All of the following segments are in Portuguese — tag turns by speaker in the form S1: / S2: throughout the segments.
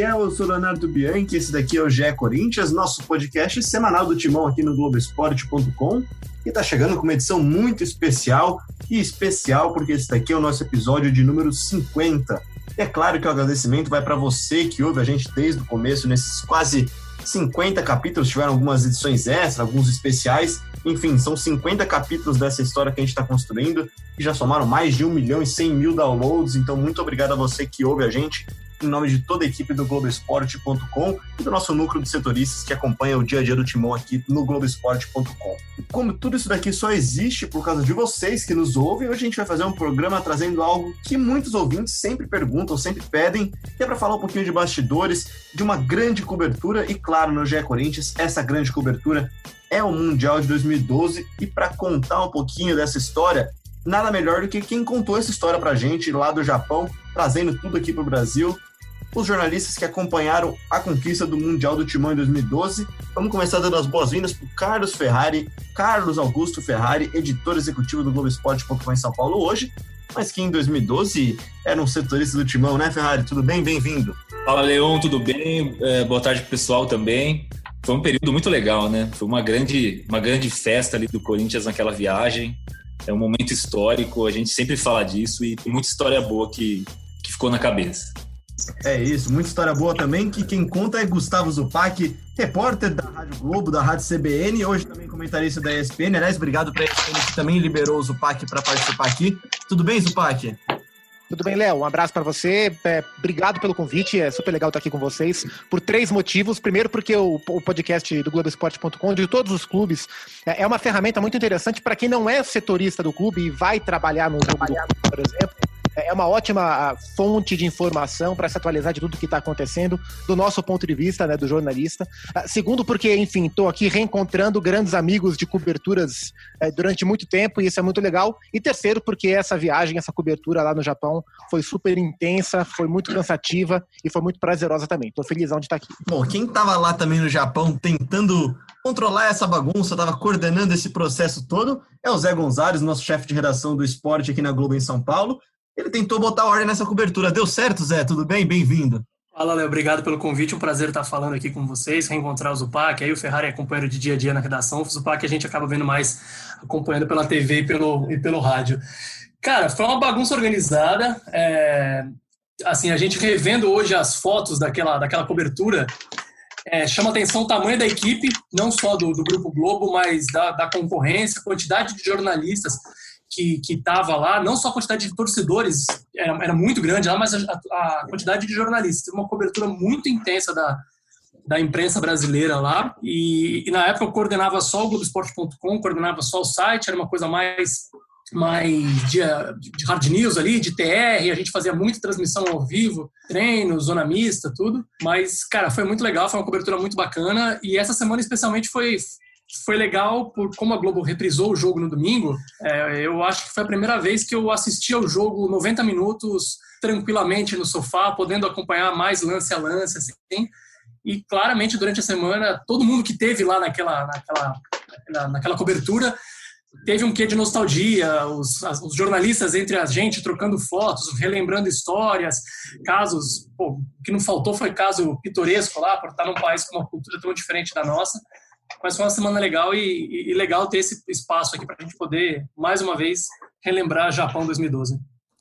S1: fiel, eu sou Leonardo Bianchi, esse daqui é o GE Corinthians, nosso podcast semanal do Timão aqui no Globoesporte.com e tá chegando com uma edição muito especial, e especial porque esse daqui é o nosso episódio de número 50. E é claro que o agradecimento vai para você que ouve a gente desde o começo, nesses quase 50 capítulos, tiveram algumas edições extras, alguns especiais, enfim, são 50 capítulos dessa história que a gente está construindo, que já somaram mais de 1 milhão e 100 mil downloads, então muito obrigado a você que ouve a gente em nome de toda a equipe do Globoesporte.com e do nosso núcleo de setoristas que acompanha o dia a dia do Timão aqui no Globoesporte.com. Como tudo isso daqui só existe por causa de vocês que nos ouvem, hoje a gente vai fazer um programa trazendo algo que muitos ouvintes sempre perguntam, sempre pedem, que é para falar um pouquinho de bastidores, de uma grande cobertura e, claro, no GE Corinthians, essa grande cobertura é o Mundial de 2012 e para contar um pouquinho dessa história, nada melhor do que quem contou essa história pra gente lá do Japão, trazendo tudo aqui pro Brasil, os jornalistas que acompanharam a conquista do Mundial do Timão em 2012. Vamos começar dando as boas-vindas para Carlos Ferrari, Carlos Augusto Ferrari, editor executivo do Globoesporte.com em São Paulo hoje, mas que em 2012 era um setorista do Timão, né, Ferrari? Tudo bem? Bem-vindo.
S2: Fala, Leon, tudo bem? É, boa tarde, pessoal, também. Foi um período muito legal, né? Foi uma grande, uma grande festa ali do Corinthians naquela viagem. É um momento histórico, a gente sempre fala disso e tem muita história boa que, que ficou na cabeça.
S1: É isso, muita história boa também, que quem conta é Gustavo Zupac, repórter da Rádio Globo, da Rádio CBN, hoje também comentarista da ESPN. Aliás, obrigado para ESPN que também liberou o Zupac para participar aqui. Tudo bem, Zupac?
S3: Tudo bem, Léo? Um abraço para você. É, obrigado pelo convite. É super legal estar aqui com vocês por três motivos. Primeiro, porque o, o podcast do Globoesporte.com, de todos os clubes, é, é uma ferramenta muito interessante para quem não é setorista do clube e vai trabalhar no clube, por exemplo é uma ótima fonte de informação para se atualizar de tudo que está acontecendo, do nosso ponto de vista, né, do jornalista. Ah, segundo, porque, enfim, estou aqui reencontrando grandes amigos de coberturas é, durante muito tempo, e isso é muito legal. E terceiro, porque essa viagem, essa cobertura lá no Japão foi super intensa, foi muito cansativa e foi muito prazerosa também. Estou felizão de estar aqui.
S1: Bom, quem estava lá também no Japão tentando controlar essa bagunça, estava coordenando esse processo todo, é o Zé Gonzalez, nosso chefe de redação do esporte aqui na Globo em São Paulo. Ele tentou botar ordem nessa cobertura. Deu certo, Zé? Tudo bem? Bem-vindo.
S4: Fala, Léo. Obrigado pelo convite. Um prazer estar falando aqui com vocês, reencontrar o Zupac. Aí o Ferrari é companheiro de dia a dia na redação. O Zupac a gente acaba vendo mais acompanhando pela TV e pelo, e pelo rádio. Cara, foi uma bagunça organizada. É, assim, a gente revendo hoje as fotos daquela, daquela cobertura, é, chama atenção o tamanho da equipe, não só do, do Grupo Globo, mas da, da concorrência, quantidade de jornalistas que estava lá, não só a quantidade de torcedores era, era muito grande lá, mas a, a, quantidade de jornalistas. Uma cobertura muito intensa da, da imprensa brasileira lá. E, e na época eu coordenava só o Globoesporte.com, coordenava só o site, era uma coisa mais mais de, de, hard news ali, de TR, a gente fazia muita transmissão ao vivo, treino, zona mista, tudo. Mas, cara, foi muito legal, foi uma cobertura muito bacana. E essa semana, especialmente, foi, foi legal por como a Globo reprisou o jogo no domingo. É, eu acho que foi a primeira vez que eu assisti ao jogo 90 minutos tranquilamente no sofá, podendo acompanhar mais lance a lance, assim. E claramente durante a semana, todo mundo que teve lá naquela, naquela, naquela cobertura teve um quê de nostalgia, os, os, jornalistas entre a gente trocando fotos, relembrando histórias, casos. Pô, o que não faltou foi caso pitoresco lá, por estar num país com uma cultura tão diferente da nossa. Mas foi uma semana legal e, e legal ter esse espaço aqui para a gente poder, mais uma vez, relembrar Japão 2012.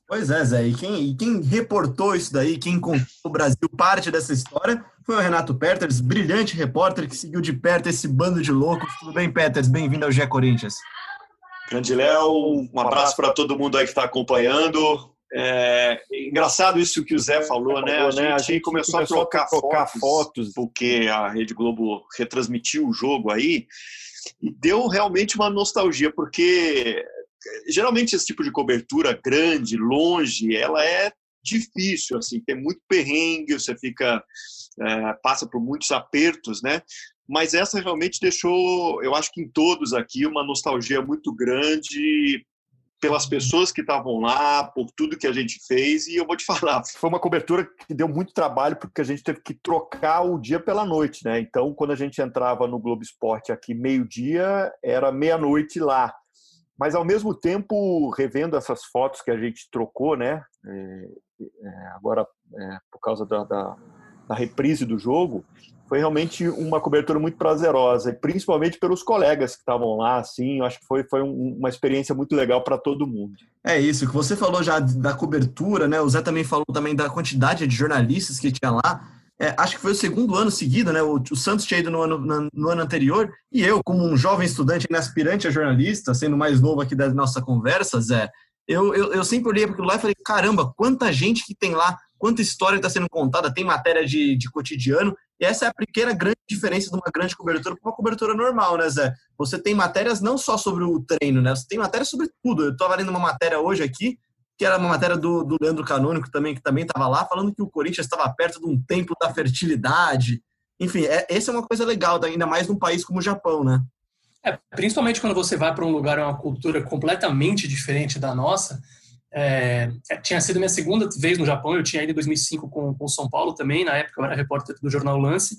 S1: Pois é, Zé. E quem, e quem reportou isso daí, quem contou o Brasil parte dessa história, foi o Renato Peters, brilhante repórter que seguiu de perto esse bando de loucos. Tudo bem, Peters? Bem-vindo ao GE Corinthians.
S5: Grande Léo, um abraço para todo mundo aí que está acompanhando. É, engraçado isso que o Zé falou, né? A gente, né? a gente começou, começou, a trocar, a trocar fotos, fotos, porque a Rede Globo retransmitiu o jogo aí e deu realmente uma nostalgia, porque geralmente esse tipo de cobertura grande, longe, ela é difícil, assim, tem muito perrengue, você fica é, passa por muitos apertos, né? Mas essa realmente deixou, eu acho que em todos aqui, uma nostalgia muito grande pelas pessoas que estavam lá, por tudo que a gente fez, e eu vou te falar, foi uma cobertura que deu muito trabalho, porque a gente teve que trocar o dia pela noite, né? Então, quando a gente entrava no Globo Esporte aqui meio-dia, era meia-noite lá. Mas, ao mesmo tempo, revendo essas fotos que a gente trocou, né? É, é, agora, é, por causa da, da na reprise do jogo, foi realmente uma cobertura muito prazerosa, principalmente pelos colegas que estavam lá, assim, eu acho que foi, foi um, uma experiência muito legal para todo mundo.
S6: É isso, que você falou já da cobertura, né? O Zé também falou também da quantidade de jornalistas que tinha lá. É, acho que foi o segundo ano seguido, né? O, o Santos tinha ido no ano, no, no ano anterior, e eu, como um jovem estudante, aspirante a jornalista, sendo mais novo aqui da nossa conversa, Zé, eu, eu, eu sempre olhei para aquilo lá e falei, caramba, quanta gente que tem lá, quanta história está sendo contada, tem matéria de, de cotidiano, e essa é a pequena grande diferença de uma grande cobertura para uma cobertura normal, né, Zé? Você tem matérias não só sobre o treino, né? Você tem matérias sobre tudo. Eu estava lendo uma matéria hoje aqui, que era uma matéria do, do Leandro Canônico também, que também estava lá, falando que o Corinthians estava perto de um templo da fertilidade. Enfim, é, essa é uma coisa legal, ainda mais num país como o Japão, né?
S4: É, principalmente quando você vai para um lugar, uma cultura completamente diferente da nossa. É, é, tinha sido minha segunda vez no Japão, eu tinha ido em 2005 com o São Paulo também, na época eu era repórter do jornal Lance.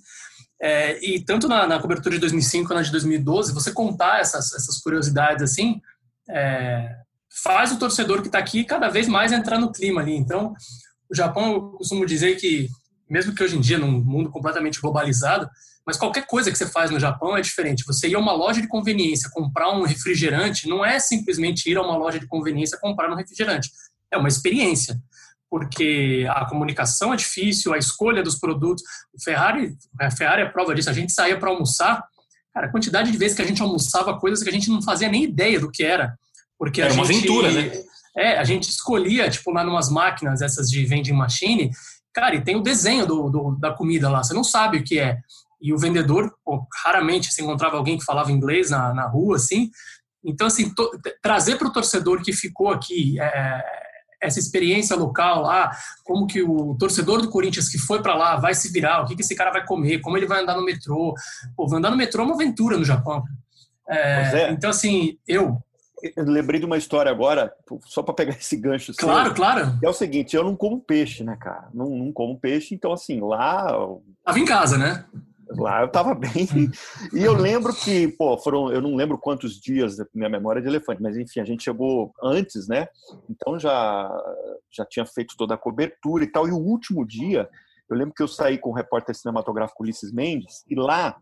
S4: É, e tanto na, na, cobertura de 2005 quanto na de 2012, você contar essas, essas curiosidades assim, é, faz o torcedor que está aqui cada vez mais entrar no clima ali. Então, o Japão, eu costumo dizer que, mesmo que hoje em dia, num mundo completamente globalizado, mas qualquer coisa que você faz no Japão é diferente. Você ir a uma loja de conveniência comprar um refrigerante não é simplesmente ir a uma loja de conveniência comprar um refrigerante. É uma experiência. Porque a comunicação é difícil, a escolha dos produtos. O Ferrari, a Ferrari é prova disso. A gente saía para almoçar, cara, a quantidade de vezes que a gente almoçava coisas que a gente não fazia nem ideia do que era. Porque
S2: era
S4: uma
S2: gente, aventura, né?
S4: É, a gente escolhia, tipo, lá numas máquinas, essas de vending machine, cara, e tem o desenho do, do, da comida lá, você não sabe o que é. E o vendedor, pô, raramente se encontrava alguém que falava inglês na, na rua, assim. Então, assim, to, trazer para o torcedor que ficou aqui é, essa experiência local lá, como que o torcedor do Corinthians que foi para lá vai se virar, o que, que esse cara vai comer, como ele vai andar no metrô. Pô, andar no metrô é uma aventura no Japão. É, então, assim, eu,
S5: eu lembrei de uma história agora, só para pegar esse gancho.
S4: Claro, seu, claro.
S5: É o seguinte, eu não como peixe, né, cara? Não, não como peixe, então assim, lá.
S4: Tava em casa, né?
S5: Lá eu tava bem. E eu lembro que, pô, foram, eu não lembro quantos dias da minha memória de elefante, mas enfim, a gente chegou antes, né? Então já já tinha feito toda a cobertura e tal. E o último dia, eu lembro que eu saí com o repórter cinematográfico Ulisses Mendes e lá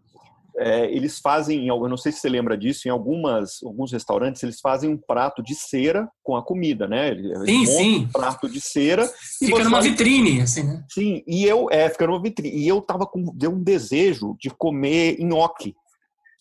S5: é, eles fazem, eu não sei se você lembra disso, em algumas, alguns restaurantes eles fazem um prato de cera com a comida, né? Eles
S4: sim, sim.
S5: Um prato de cera.
S4: Fica numa vitrine, assim, né?
S5: Sim, e eu, é, fica numa vitrine. E eu tava com deu um desejo de comer nhoque.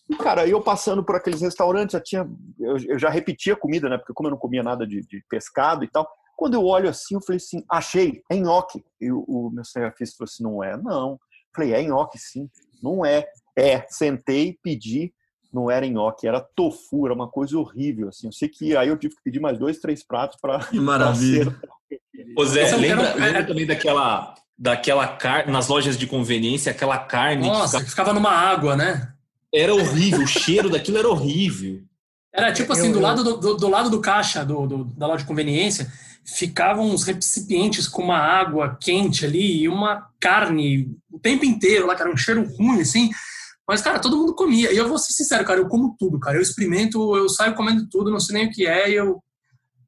S5: E, cara, eu passando por aqueles restaurantes, já tinha, eu, eu já repetia a comida, né? Porque como eu não comia nada de, de pescado e tal, quando eu olho assim, eu falei assim, achei, é nhoque. E o, o meu cinegrafista falou assim, não é, não. Eu falei, é nhoque sim, não é. É, sentei, pedi, não era nhoque, era tofu, era uma coisa horrível, assim. Eu sei que aí eu tive que pedir mais dois, três pratos para.
S6: Que maravilha.
S2: Ô Zé, lembra, lembra também daquela, daquela carne, nas lojas de conveniência, aquela carne.
S4: Nossa, que ficava... que ficava numa água, né?
S2: Era horrível, o cheiro daquilo era horrível.
S4: Era tipo assim, eu, do, lado do, do, do, lado do caixa do, do, da loja de conveniência, ficavam uns recipientes com uma água quente ali e uma carne o tempo inteiro lá, cara, um cheiro ruim, assim. Mas, cara, todo mundo comia. E eu vou ser sincero, cara, eu como tudo, cara. Eu experimento, eu saio comendo tudo, não sei nem o que é, e eu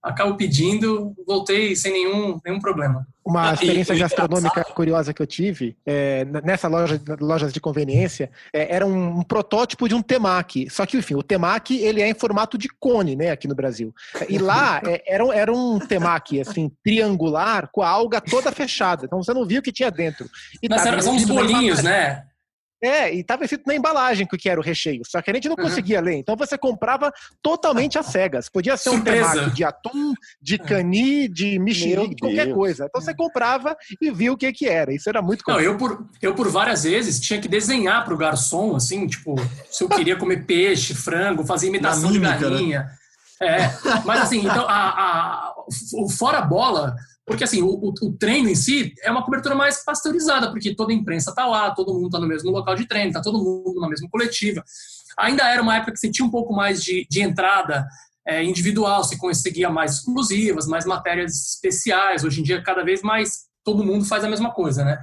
S4: acabo pedindo, voltei sem nenhum, nenhum problema.
S3: Uma experiência gastronômica curiosa que eu tive, é, nessa loja, lojas de conveniência, é, era um, um, protótipo de um temaki. Só que, enfim, o temaki, ele é em formato de cone, né, aqui no Brasil. E lá, é, era, era um temaki, assim, triangular, com a alga toda fechada. Então, você não viu o que tinha dentro.
S4: E Mas tá, são uns bolinhos, né?
S3: É, e estava escrito na embalagem o que era o recheio, só que a gente não uhum. conseguia ler. Então você comprava totalmente às cegas. Podia ser Surpresa. um temaki de atum, de cani, de mexerique, qualquer coisa. Então você comprava e via o que que era. Isso era muito
S4: Não, eu por, eu por várias vezes tinha que desenhar para o garçom, assim, tipo, se eu queria comer peixe, frango, fazer imitação mímica, de né? galinha. Né? É, mas assim, então, a, a, o fora bola porque, assim, o, o, o, treino em si é uma cobertura mais pasteurizada, porque toda a imprensa está lá, todo mundo está no mesmo local de treino, está todo mundo na mesma coletiva. Ainda era uma época que você tinha um pouco mais de, de entrada é, individual, você conseguia mais exclusivas, mais matérias especiais. Hoje em dia, cada vez mais, todo mundo faz a mesma coisa, né?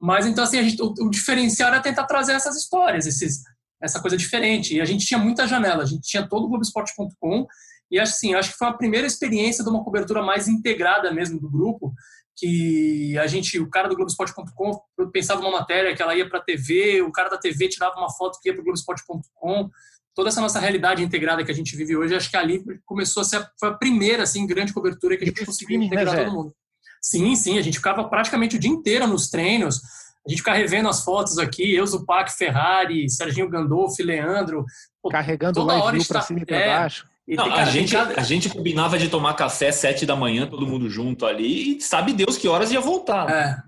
S4: Mas, então, assim, gente, o, o diferencial era tentar trazer essas histórias, esses, essa coisa diferente. E a gente tinha muita janela, a gente tinha todo o Globoesporte.com e assim, acho que foi a primeira experiência de uma cobertura mais integrada mesmo do grupo, que a gente, o cara do Globoesporte.com pensava uma matéria que ela ia para a TV, o cara da TV tirava uma foto que ia para o Globoesporte.com. Toda essa nossa realidade integrada que a gente vive hoje, acho que ali começou a ser foi a primeira assim grande cobertura que a gente conseguiu né, integrar né, todo mundo. Sim, sim, a gente ficava praticamente o dia inteiro nos treinos. A gente ficava revendo as fotos aqui, eu, Zupac, Ferrari, Serginho Gandolfi, Leandro.
S3: Carregando toda hora para cima e para é, baixo.
S2: Não, a, gente, cada... a gente combinava de tomar café às sete da manhã, todo mundo junto ali, e sabe Deus que horas ia voltar.
S4: É.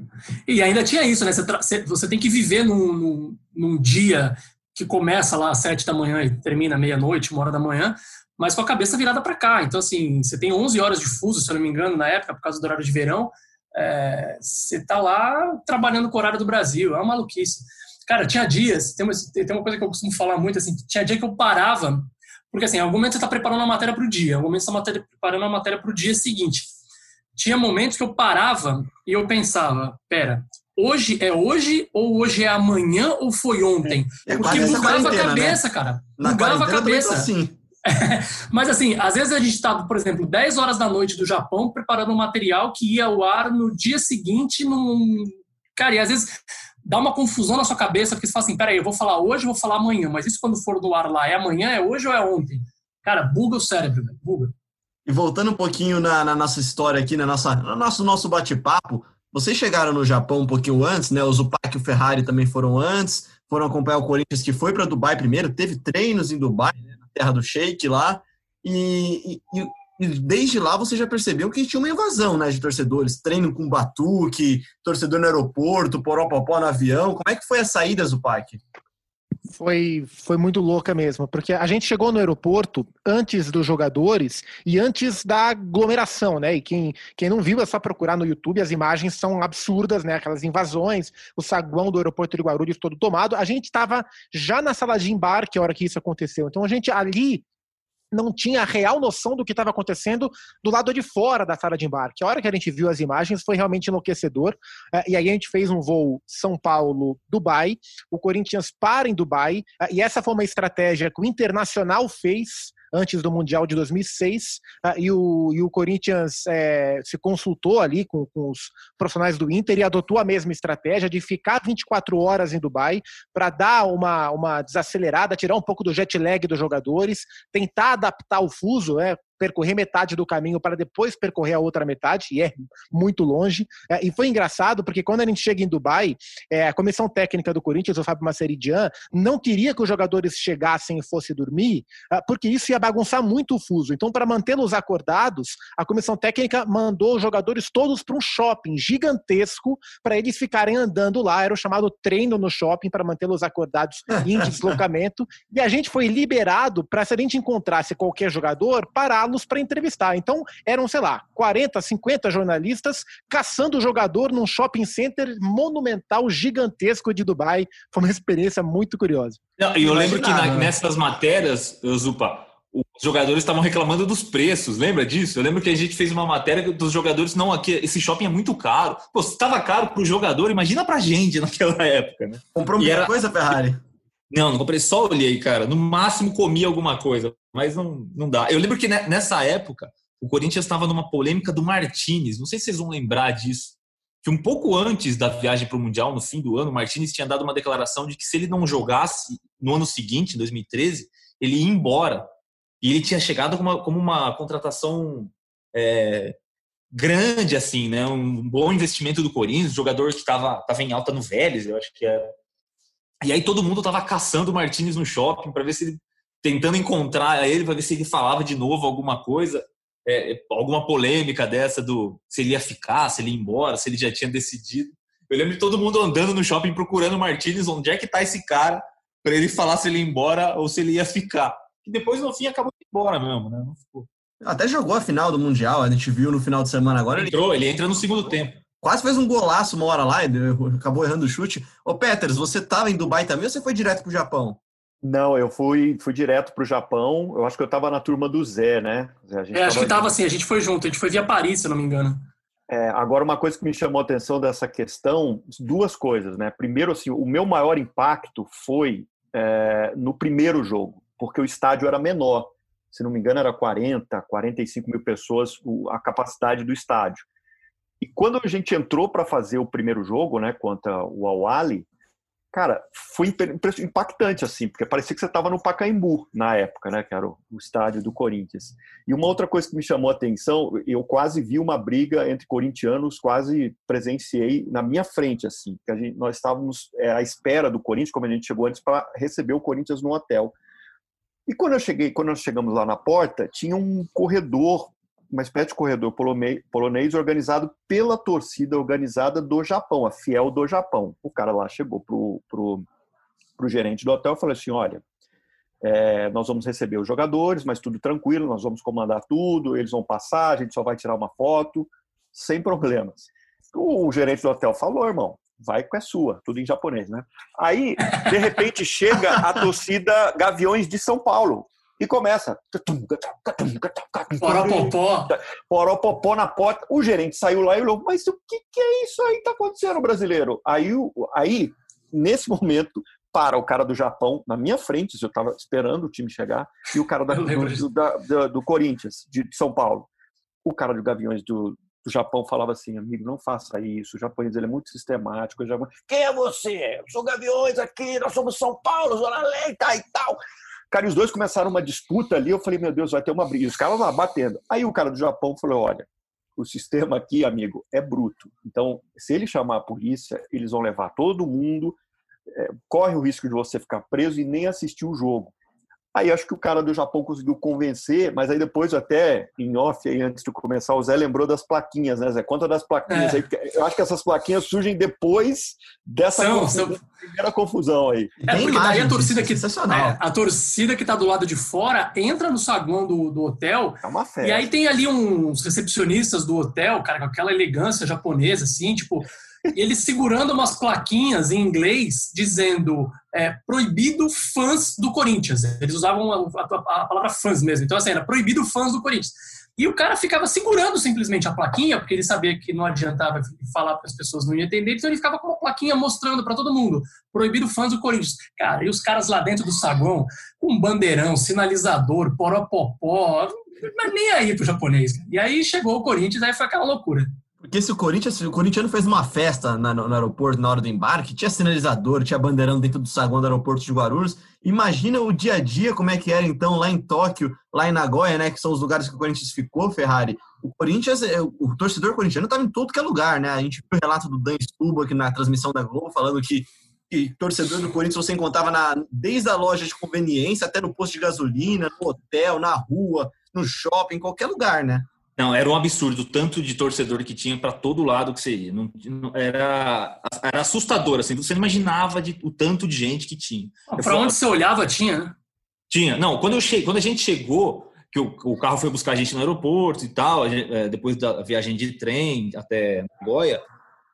S4: E ainda tinha isso, né? Você, você tem que viver num, num, num, dia que começa lá às sete da manhã e termina meia-noite, uma hora da manhã, mas com a cabeça virada para cá. Então, assim, você tem 11 horas de fuso, se eu não me engano, na época, por causa do horário de verão, é... você tá lá trabalhando com o horário do Brasil, é uma maluquice. Cara, tinha dias, tem uma, tem uma coisa que eu costumo falar muito, assim, tinha dia que eu parava porque, assim, em algum momento você está preparando a matéria para o dia, em algum momento você está preparando a matéria para o dia seguinte. Tinha momentos que eu parava e eu pensava, pera, hoje é hoje ou hoje é amanhã ou foi ontem? É, Porque bugava a né? cabeça, né? cara. Na bugava a cabeça. Assim. Mas assim, às vezes a gente estava, por exemplo, 10 horas da noite do Japão preparando um material que ia ao ar no dia seguinte num... Cara, e às vezes dá uma confusão na sua cabeça, porque você fala assim, peraí, eu vou falar hoje, vou falar amanhã, mas isso quando for do ar lá, é amanhã, é hoje ou é ontem? Cara, buga o cérebro, né? buga.
S6: E voltando um pouquinho na, na, nossa história aqui, na nossa, no nosso, nosso bate-papo, vocês chegaram no Japão um pouquinho antes, né? O Zupac e o Ferrari também foram antes, foram acompanhar o Corinthians, que foi para Dubai primeiro, teve treinos em Dubai, né? na terra do Sheik lá, e, e, desde lá você já percebeu que tinha uma invasão né, de torcedores, treino com batuque, torcedor no aeroporto, poropopó no avião. Como é que foi a saída, Zupac?
S3: Foi, foi muito louca mesmo, porque a gente chegou no aeroporto antes dos jogadores e antes da aglomeração, né? E quem, quem não viu é só procurar no YouTube, as imagens são absurdas, né? Aquelas invasões, o saguão do aeroporto de Guarulhos todo tomado. A gente estava já na sala de embarque a hora que isso aconteceu. Então a gente ali não tinha a real noção do que estava acontecendo do lado de fora da sala de embarque. A hora que a gente viu as imagens foi realmente enlouquecedor. Eh, e aí a gente fez um voo São Paulo-Dubai. O Corinthians para em Dubai. Eh, e essa foi uma estratégia que o Internacional fez antes do Mundial de 2006, ah, e, o, e o Corinthians é, se consultou ali com, com, os profissionais do Inter e adotou a mesma estratégia de ficar 24 horas em Dubai para dar uma, uma desacelerada, tirar um pouco do jet lag dos jogadores, tentar adaptar o fuso, é, percorrer metade do caminho para depois percorrer a outra metade, e é muito longe. É, e foi engraçado porque quando a gente chega em Dubai, é, a comissão técnica do Corinthians, o Fábio Maceridian, não queria que os jogadores chegassem e fossem dormir, é, porque isso ia bagunçar muito o fuso. Então, para mantê-los acordados, a comissão técnica mandou os jogadores todos para um shopping gigantesco para eles ficarem andando lá. Era o chamado treino no shopping para mantê-los acordados em deslocamento. e a gente foi liberado para, se a gente encontrasse qualquer jogador, parar los para entrevistar. Então, eram, sei lá, 40, 50 jornalistas caçando o jogador num shopping center monumental, gigantesco de Dubai. Foi uma experiência muito curiosa.
S2: E eu lembro que na, nessas matérias, Zupa, os jogadores estavam reclamando dos preços, lembra disso? Eu lembro que a gente fez uma matéria dos jogadores, não, aqui, esse shopping é muito caro. Pô, se estava caro para o jogador, imagina para gente naquela época, né?
S6: Comprou muita era... coisa, Ferrari?
S2: Não, não comprei, só olhei, cara. No máximo comi alguma coisa, mas não, não dá. Eu lembro que nessa época o Corinthians estava numa polêmica do Martinez. Não sei se vocês vão lembrar disso. Que um pouco antes da viagem para o Mundial, no fim do ano, o Martinez tinha dado uma declaração de que se ele não jogasse no ano seguinte, em 2013, ele ia embora. E ele tinha chegado como uma, como uma contratação é, grande, assim, né? Um bom investimento do Corinthians, jogador que estava em alta no Vélez, eu acho que era. E aí todo mundo tava caçando o Martinez no shopping para ver se ele tentando encontrar ele para ver se ele falava de novo alguma coisa, é, alguma polêmica dessa do se ele ia ficar, se ele ia embora, se ele já tinha decidido. Eu lembro de todo mundo andando no shopping procurando o Martinez, onde é que tá esse cara para ele falar se ele ia embora ou se ele ia ficar. E depois no fim acabou indo embora mesmo, né? Não ficou.
S6: Até jogou a final do Mundial, a gente viu no final de semana agora.
S2: Entrou, ele, ele entra no segundo tempo.
S6: Quase fez um golaço uma hora lá, acabou errando o chute. Ô, Peters, você estava em Dubai também ou você foi direto para o Japão?
S5: Não, eu fui, fui direto para o Japão. Eu acho que eu estava na turma do Zé, né?
S4: é, acho que estava assim, a gente foi junto, a gente foi via Paris, se não me engano.
S5: É, agora, uma coisa que me chamou a atenção dessa questão, duas coisas, né? Primeiro, assim, o meu maior impacto foi é, no primeiro jogo, porque o estádio era menor. Se não me engano, era 40, 45 mil pessoas a capacidade do estádio. E quando a gente entrou para fazer o primeiro jogo, né, contra o Awali, cara, foi impactante, assim, porque parecia que você estava no Pacaembu na época, né, que era o, estádio do Corinthians. E uma outra coisa que me chamou a atenção, eu quase vi uma briga entre corintianos, quase presenciei na minha frente, assim, que a gente, nós estávamos é, à espera do Corinthians, como a gente chegou antes, para receber o Corinthians no hotel. E quando eu cheguei, quando nós chegamos lá na porta, tinha um corredor uma espécie de corredor polonês organizado pela torcida organizada do Japão, a Fiel do Japão. O cara lá chegou pro, pro, pro gerente do hotel e falou assim, olha, é, nós vamos receber os jogadores, mas tudo tranquilo, nós vamos comandar tudo, eles vão passar, a gente só vai tirar uma foto, sem problemas. O gerente do hotel falou, irmão, vai com a sua, tudo em japonês, né? Aí, de repente, chega a torcida Gaviões de São Paulo, e começa.
S4: Poropopó.
S5: Poropopó na porta. O gerente saiu lá e olhou, mas o que, que é isso aí que tá acontecendo, brasileiro? Aí, aí, nesse momento, para o cara do Japão na minha frente, eu estava esperando o time chegar, e o cara da, do, do, da, do, Corinthians, de São Paulo. O cara do Gaviões do, do Japão falava assim, amigo, não faça isso, o japonês ele é muito sistemático. Já... Quem é você? Eu sou Gaviões aqui, nós somos São Paulo, Zona Leita e tal. Cara, e os dois começaram uma disputa ali. Eu falei, meu Deus, vai ter uma briga. E os caras lá batendo. Aí o cara do Japão falou: olha, o sistema aqui, amigo, é bruto. Então, se ele chamar a polícia, eles vão levar todo mundo. É, corre o risco de você ficar preso e nem assistir o jogo. Aí acho que o cara do Japão conseguiu convencer, mas aí depois até em off, aí, antes de começar, o Zé lembrou das plaquinhas, né, Zé? Conta das plaquinhas é. aí, eu acho que essas plaquinhas surgem depois dessa
S4: são,
S5: confusão,
S4: são...
S5: primeira confusão aí.
S4: É, porque daí a torcida que é, a torcida que tá do lado de fora entra no saguão do, do hotel.
S5: É uma festa.
S4: E aí tem ali uns recepcionistas do hotel, cara, com aquela elegância japonesa, assim, tipo, eles segurando umas plaquinhas em inglês dizendo é, proibido fãs do Corinthians. Eles usavam a, a, a, palavra fãs mesmo. Então, assim, era proibido fãs do Corinthians. E o cara ficava segurando simplesmente a plaquinha, porque ele sabia que não adiantava falar para as pessoas não iam entender, então ele ficava com uma plaquinha mostrando para todo mundo: proibido fãs do Corinthians. Cara, e os caras lá dentro do saguão, com bandeirão, sinalizador, poropopó, mas nem aí pro japonês. E aí chegou o Corinthians, aí foi aquela loucura.
S1: Porque se o Corinthians, o corintiano fez uma festa na, no, no, aeroporto na hora do embarque, tinha sinalizador, tinha bandeirão dentro do saguão do aeroporto de Guarulhos. Imagina o dia a dia, como é que era então lá em Tóquio, lá em Nagoya, né, que são os lugares que o Corinthians ficou, Ferrari. O Corinthians, é, o torcedor corintiano estava em todo que é lugar, né? A gente viu o relato do Dan Stuba aqui na transmissão da Globo falando que, que torcedor do Corinthians você encontrava na, desde a loja de conveniência até no posto de gasolina, no hotel, na rua, no shopping, em qualquer lugar, né?
S2: Não, era um absurdo o tanto de torcedor que tinha para todo lado que você ia. Não, não, era, era assustador, assim. Você não imaginava de, o tanto de gente que tinha.
S4: Para onde você olhava, tinha, né?
S2: Tinha. Não, quando, eu cheguei, quando a gente chegou, que o, o carro foi buscar a gente no aeroporto e tal, gente, é, depois da viagem de trem até Goiânia,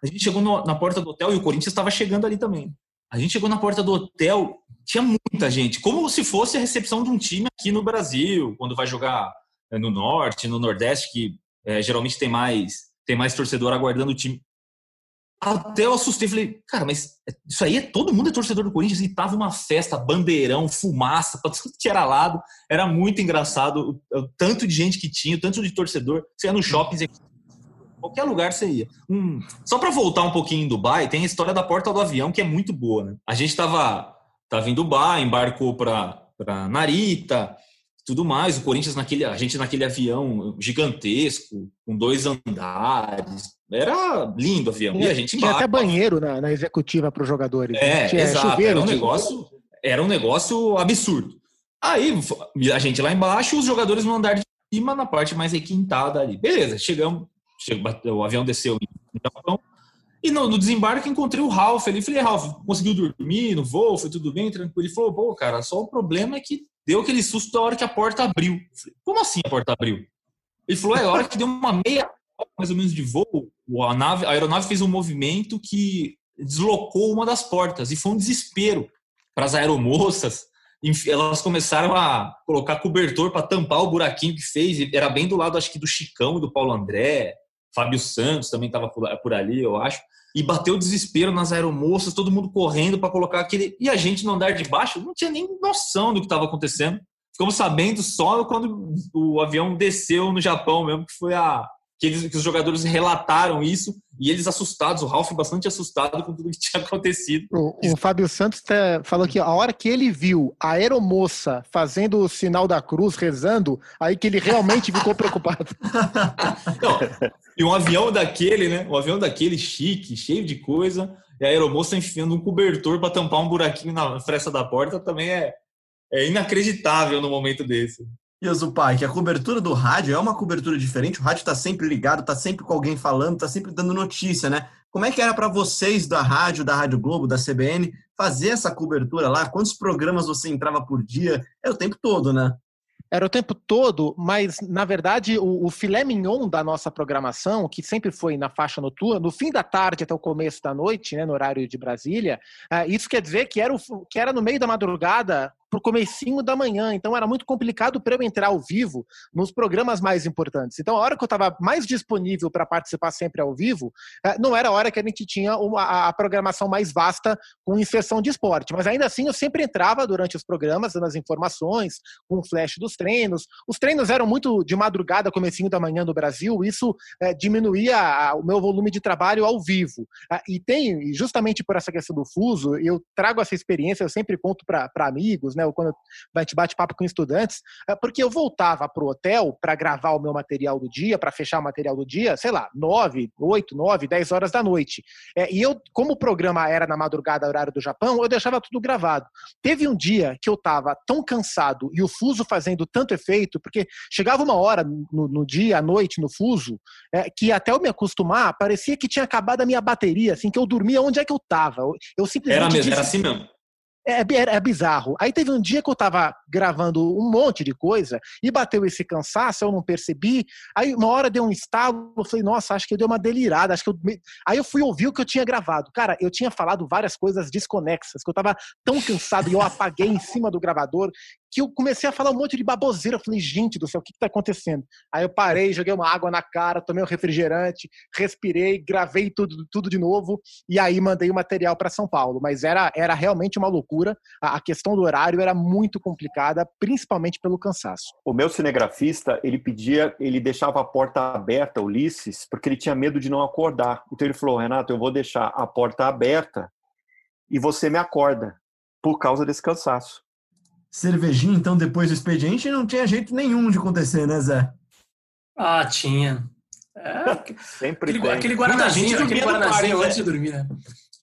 S2: a gente chegou no, na porta do hotel e o Corinthians estava chegando ali também. A gente chegou na porta do hotel, tinha muita gente, como se fosse a recepção de um time aqui no Brasil, quando vai jogar no norte, no nordeste, que é, geralmente tem mais, tem mais torcedor aguardando o time. Até eu assustei, falei, cara, mas isso aí é todo mundo é torcedor do Corinthians e tava uma festa, bandeirão, fumaça, pra tudo que era lado. Era muito engraçado o, o, tanto de gente que tinha, o tanto de torcedor. Você ia no shopping, você... qualquer lugar você ia. Hum, só para voltar um pouquinho em Dubai, tem a história da porta do avião que é muito boa, né? A gente tava, tava em Dubai, embarcou para Narita, tudo mais. O Corinthians naquele, a gente naquele avião gigantesco, com dois andares. Era lindo o avião.
S3: e a gente Tinha até banheiro na, na executiva para os jogadores.
S2: Né? É, Tinha exato. Chuveiro, era um negócio, era um negócio absurdo. Aí a gente lá embaixo, os jogadores no andar de cima, na parte mais requintada ali. Beleza, chegamos, o avião desceu em Japão. E no, no, desembarque encontrei o Ralph ali. Falei, Ralph, conseguiu dormir no voo? Foi tudo bem, tranquilo? Ele falou, pô, cara, só o problema é que deu aquele susto da hora que a porta abriu. Falei, Como assim a porta abriu? Ele falou, é a hora que deu uma meia mais ou menos de voo, a, nave, a aeronave fez um movimento que deslocou uma das portas e foi um desespero para as aeromoças. Elas começaram a colocar cobertor para tampar o buraquinho que fez. Era bem do lado, acho que do Chicão e do Paulo André. Fábio Santos também estava por ali, eu acho e bateu desespero nas aeromoças, todo mundo correndo para colocar aquele. E a gente no andar de baixo não tinha nem noção do que estava acontecendo. Ficamos sabendo só quando o avião desceu no Japão mesmo, que foi a, que, eles, que os jogadores relataram isso e eles assustados, o Ralf bastante assustado com tudo que tinha acontecido.
S3: O, o Fábio Santos tá, falou que a hora que ele viu a aeromoça fazendo o sinal da cruz, rezando, aí que ele realmente ficou preocupado.
S2: Não, e um avião daquele, né? Um avião daquele chique, cheio de coisa, e a aeromoça enfiando um cobertor para tampar um buraquinho na fresta da porta também é, é inacreditável no momento desse.
S1: E o Zupai, que a cobertura do rádio é uma cobertura diferente, o rádio está sempre ligado, está sempre com alguém falando, está sempre dando notícia, né? Como é que era para vocês da rádio, da Rádio Globo, da CBN, fazer essa cobertura lá? Quantos programas você entrava por dia? É o tempo todo, né?
S3: Era o tempo todo, mas na verdade o, o, filé mignon da nossa programação, que sempre foi na faixa noturna, no fim da tarde até o começo da noite, né, no horário de Brasília, uh, isso quer dizer que era, o, que era no meio da madrugada pro comecinho da manhã, então era muito complicado para eu entrar ao vivo nos programas mais importantes. Então a hora que eu estava mais disponível para participar sempre ao vivo, eh, não era a hora que a gente tinha uma, a programação mais vasta com inserção de esporte, mas ainda assim eu sempre entrava durante os programas, dando as informações, com o flash dos treinos. Os treinos eram muito de madrugada, comecinho da manhã no Brasil, isso é, diminuía o meu volume de trabalho ao vivo. Ah, e tem, justamente por essa questão do fuso, eu trago essa experiência, eu sempre conto para amigos, né? Né, ou quando a gente bate papo com estudantes, é porque eu voltava para o hotel para gravar o meu material do dia, para fechar o material do dia, sei lá, nove, oito, nove, dez horas da noite. É, e eu, como o programa era na madrugada, horário do Japão, eu deixava tudo gravado. Teve um dia que eu estava tão cansado e o fuso fazendo tanto efeito, porque chegava uma hora no, no dia, à noite, no fuso, é, que até eu me acostumar, parecia que tinha acabado a minha bateria, assim, que eu dormia onde é que eu estava. Eu, eu simplesmente.
S2: Era mesmo, era assim mesmo.
S3: É, é, é, bizarro. Aí teve um dia que eu tava gravando um monte de coisa e bateu esse cansaço, eu não percebi. Aí uma hora deu um estalo, eu falei, nossa, acho que deu uma delirada. Acho que eu... Aí eu fui ouvir o que eu tinha gravado. Cara, eu tinha falado várias coisas desconexas, que eu tava tão cansado e eu apaguei em cima do gravador que eu comecei a falar um monte de baboseira. Eu falei, gente do céu, o que está acontecendo? Aí eu parei, joguei uma água na cara, tomei um refrigerante, respirei, gravei tudo, tudo de novo e aí mandei o material para São Paulo. Mas era, era realmente uma loucura. A, a questão do horário era muito complicada, principalmente pelo cansaço.
S5: O meu cinegrafista, ele pedia, ele deixava a porta aberta, Ulisses, porque ele tinha medo de não acordar. Então ele falou, Renato, eu vou deixar a porta aberta e você me acorda por causa desse cansaço
S1: cervejinha, então, depois do expediente, não tinha jeito nenhum de acontecer, né, Zé?
S4: Ah, tinha. É,
S5: Sempre
S4: aquele, aquele guaranazinho, aquele guaranazinho antes de dormir, né?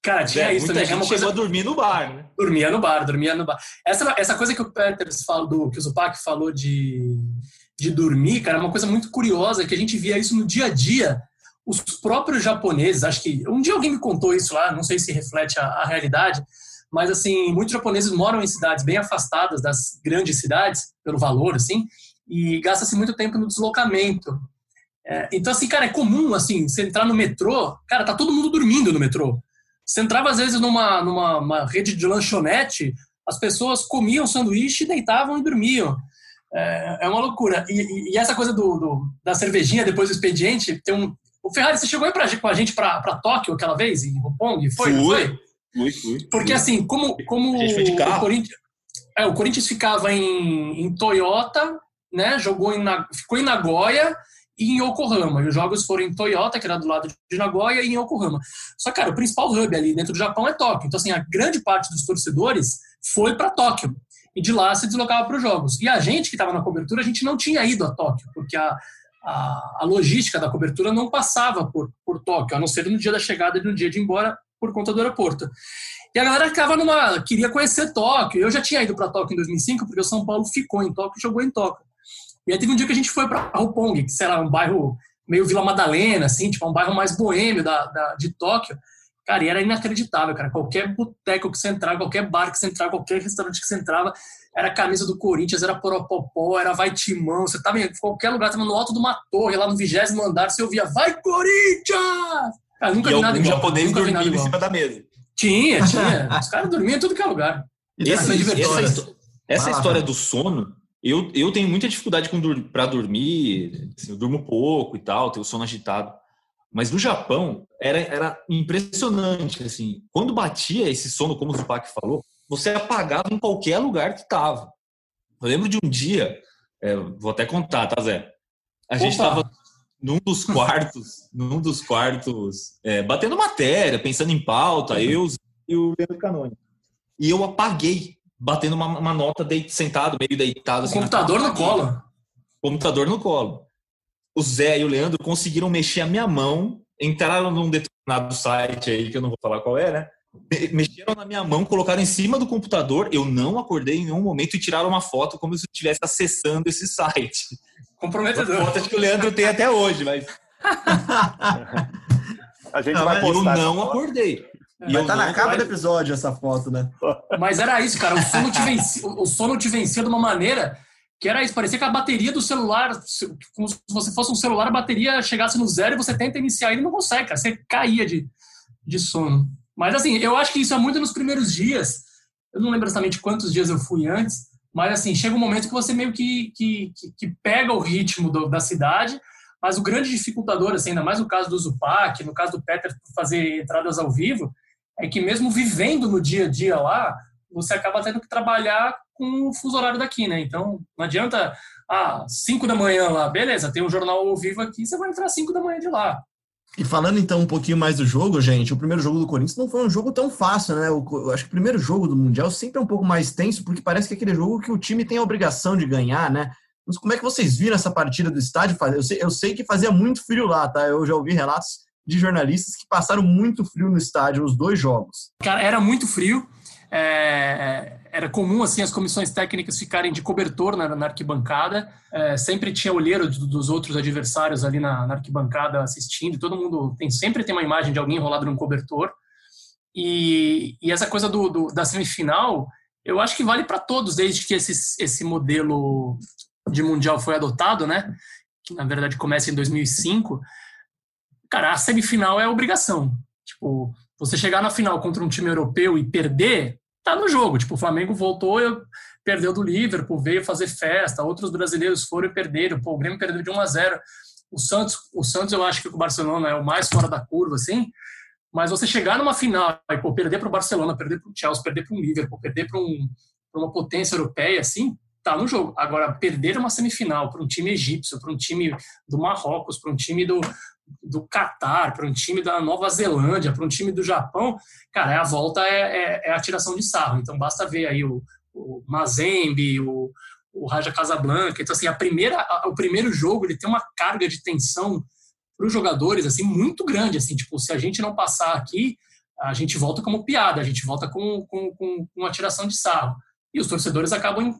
S4: Cara, tinha é, isso
S2: muita também. Gente é chegou a dormir no bar, né?
S4: Dormia no bar, dormia no bar. Essa, essa coisa que o Peters falou, do, que o Zupac falou de, de dormir, cara, é uma coisa muito curiosa, que a gente via isso no dia a dia. Os próprios japoneses, acho que um dia alguém me contou isso lá, não sei se reflete a, a realidade, mas assim, muitos japoneses moram em cidades bem afastadas das grandes cidades, pelo valor, assim, e gasta-se muito tempo no deslocamento. É, então, assim, cara, é comum, assim, você entrar no metrô, cara, tá todo mundo dormindo no metrô. Você entrava, às vezes, numa, numa rede de lanchonete, as pessoas comiam sanduíche, deitavam e dormiam. É, é uma loucura. E, e, essa coisa do, do, da cervejinha depois do expediente, tem um... O Ferrari, você chegou aí pra, com a gente para Tóquio aquela vez, em Hong Foi,
S2: Fui.
S4: foi?
S2: Fui, fui.
S4: Porque assim, como, como o Corinthians, é, o Corinthians ficava em, em Toyota, né? Jogou em, ficou em Nagoya e em Yokohama. E os jogos foram em Toyota, que era do lado de Nagoya, e em Yokohama. Só que, cara, o principal hub ali dentro do Japão é Tóquio. Então, assim, a grande parte dos torcedores foi para Tóquio. E de lá se deslocava para os jogos. E a gente que estava na cobertura, a gente não tinha ido a Tóquio, porque a, a, a, logística da cobertura não passava por, por Tóquio, a não ser no dia da chegada e no dia de ir embora por conta do aeroporto. E a galera ficava numa. queria conhecer Tóquio. Eu já tinha ido para Tóquio em 2005, porque o São Paulo ficou em Tóquio e jogou em Tóquio. E aí teve um dia que a gente foi para Roppongi, que será um bairro meio Vila Madalena, assim, tipo um bairro mais boêmio da, da, de Tóquio. Cara, e era inacreditável, cara. Qualquer boteco que você entrava, qualquer bar que você entrava, qualquer restaurante que você entrava, era camisa do Corinthians, era Poropopó, era Vai Timão. Você tava em qualquer lugar, tava no alto de uma torre, lá no vigésimo andar, você ouvia Vai Corinthians!
S2: Cara, nunca e vi nada igual. japonês dormindo em cima da mesa.
S4: Tinha, tinha. Os caras dormiam em tudo que é lugar.
S2: Esse, essa, essa história do sono, eu, eu tenho muita dificuldade para dormir, assim, eu durmo pouco e tal, tenho o sono agitado. Mas no Japão era, era impressionante, assim, quando batia esse sono, como o Zupac falou, você apagava em qualquer lugar que estava. Eu lembro de um dia, é, vou até contar, tá, Zé? A Opa. gente estava num dos quartos, num dos quartos, é, batendo matéria, pensando em pauta, eu e o Leandro Canoni. E eu apaguei, batendo uma, uma nota de, sentado, meio deitado.
S4: Assim, computador no colo.
S2: Computador no colo. O Zé e o Leandro conseguiram mexer a minha mão, entraram num determinado site aí, que eu não vou falar qual é, né? Mexeram na minha mão, colocaram em cima do computador. Eu não acordei em nenhum momento e tiraram uma foto como se eu estivesse acessando esse site.
S4: Comprometedor.
S2: Foto que o Leandro tem até hoje, mas.
S6: a gente não, vai postar.
S2: Eu não acordei.
S6: E vai estar tá na capa do episódio essa foto, né?
S4: Mas era isso, cara. O sono te vencia, o sono te vencia de uma maneira que era isso. Parecia que a bateria do celular, como se você fosse um celular, a bateria chegasse no zero e você tenta iniciar e não consegue, cara. Você caía de, de sono. Mas assim, eu acho que isso é muito nos primeiros dias. Eu não lembro exatamente quantos dias eu fui antes, mas assim, chega um momento que você meio que, que, que pega o ritmo do, da cidade mas o grande dificultador, assim, ainda mais no caso do Zupac, no caso do Peter fazer entradas ao vivo, é que mesmo vivendo no dia a dia lá, você acaba tendo que trabalhar com o fuso horário daqui, né? Então, não adianta, ah, 5 da manhã lá, beleza, tem um jornal ao vivo aqui, você vai entrar 5 da manhã de lá.
S1: E falando então um pouquinho mais do jogo, gente, o primeiro jogo do Corinthians não foi um jogo tão fácil, né? Eu, acho que o primeiro jogo do Mundial sempre é um pouco mais tenso, porque parece que é aquele jogo que o time tem a obrigação de ganhar, né? Mas como é que vocês viram essa partida do estádio? Eu sei, eu sei que fazia muito frio lá, tá? Eu já ouvi relatos de jornalistas que passaram muito frio no estádio, os dois jogos.
S4: Cara, era muito frio. É, era comum assim as comissões técnicas ficarem de cobertor na, na arquibancada. É, sempre tinha olheiro dos outros adversários ali na, na, arquibancada assistindo. Todo mundo tem sempre tem uma imagem de alguém enrolado num cobertor. E, e essa coisa do, do, da semifinal, eu acho que vale para todos, desde que esse, esse modelo de mundial foi adotado, né? Que na verdade começa em 2005 cara, a semifinal é obrigação. Tipo, você chegar na final contra um time europeu e perder, tá no jogo. Tipo, o Flamengo voltou, perdeu do Liverpool, veio fazer festa, outros brasileiros foram e perderam. Pô, o Grêmio perdeu de 1 a 0. O Santos, o Santos eu acho que o Barcelona é o mais fora da curva, assim. Mas você chegar numa final e pô, perder para o Barcelona, perder para o Chelsea, perder para um Liverpool, perder para um, uma potência europeia, assim, tá no jogo. Agora, perder uma semifinal para um time egípcio, para um time do Marrocos, para um time do, do Catar, para um time da Nova Zelândia, para um time do Japão, cara, a volta é, é, é, a tiração de sarro. Então basta ver aí o, o Mazembe, o, o Raja Casablanca. Então, assim, a primeira, a, o primeiro jogo ele tem uma carga de tensão para os jogadores assim muito grande. Assim, tipo, se a gente não passar aqui, a gente volta como piada, a gente volta com, com, com uma tiração de sarro. E os torcedores acabam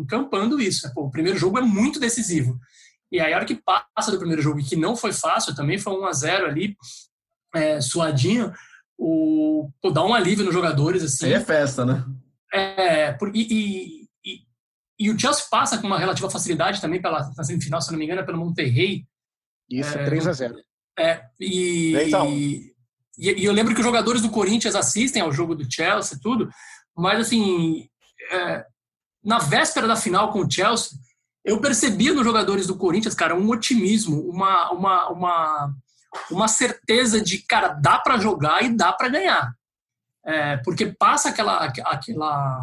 S4: encampando isso. Pô, o primeiro jogo é muito decisivo. E aí, a hora que passa do primeiro jogo, e que não foi fácil, também foi 1 a 0 ali, é, suadinho, o, pô, dá um alívio nos jogadores. Assim.
S6: Aí é festa, né?
S4: É, por, e, e, e, e, o Chelsea passa com uma relativa facilidade também pela na semifinal, se não me engano, é pelo Monterrey.
S3: Isso, é, 3 a 0
S4: É, e, e, e, eu lembro que os jogadores do Corinthians assistem ao jogo do Chelsea tudo, mas assim, é, na véspera da final com o Chelsea, eu percebia nos jogadores do Corinthians, cara, um otimismo, uma, uma, uma, uma certeza de, cara, dá para jogar e dá para ganhar. É, porque passa aquela, aquela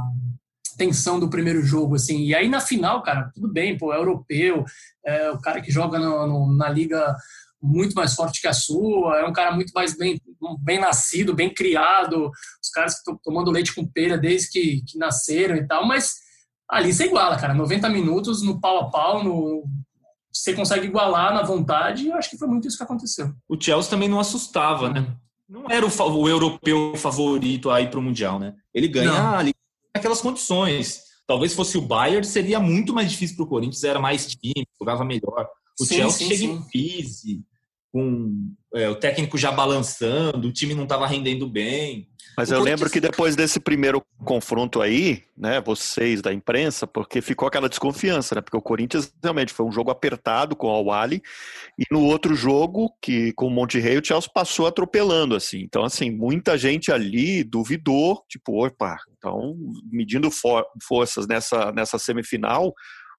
S4: tensão do primeiro jogo, assim, e aí na final, cara, tudo bem, pô, é europeu, é o cara que joga no, no, na liga muito mais forte que a sua, é um cara muito mais bem, bem nascido, bem criado, os caras que estão tomando leite com pera desde que, que nasceram e tal, mas ali você iguala, cara. 90 minutos no pau a pau, no, você consegue igualar na vontade, e eu acho que foi muito isso que aconteceu.
S2: O Chelsea também não assustava, né? Não era o, o europeu favorito a ir para o Mundial, né? Ele ganha não. ali aquelas condições. Talvez fosse o Bayern, seria muito mais difícil para o Corinthians, era mais time, jogava melhor. O sim, Chelsea sim, chega sim. em crise, com é, o técnico já balançando, o time não estava rendendo bem.
S5: Mas eu lembro que depois desse primeiro confronto aí, né, vocês da imprensa, porque ficou aquela desconfiança, né? Porque o Corinthians realmente foi um jogo apertado com o Al-Wali, e no outro jogo, que com o Monte Rei, o Chelsea passou atropelando, assim. Então, assim, muita gente ali duvidou, tipo, opa, então, medindo for forças nessa, nessa semifinal,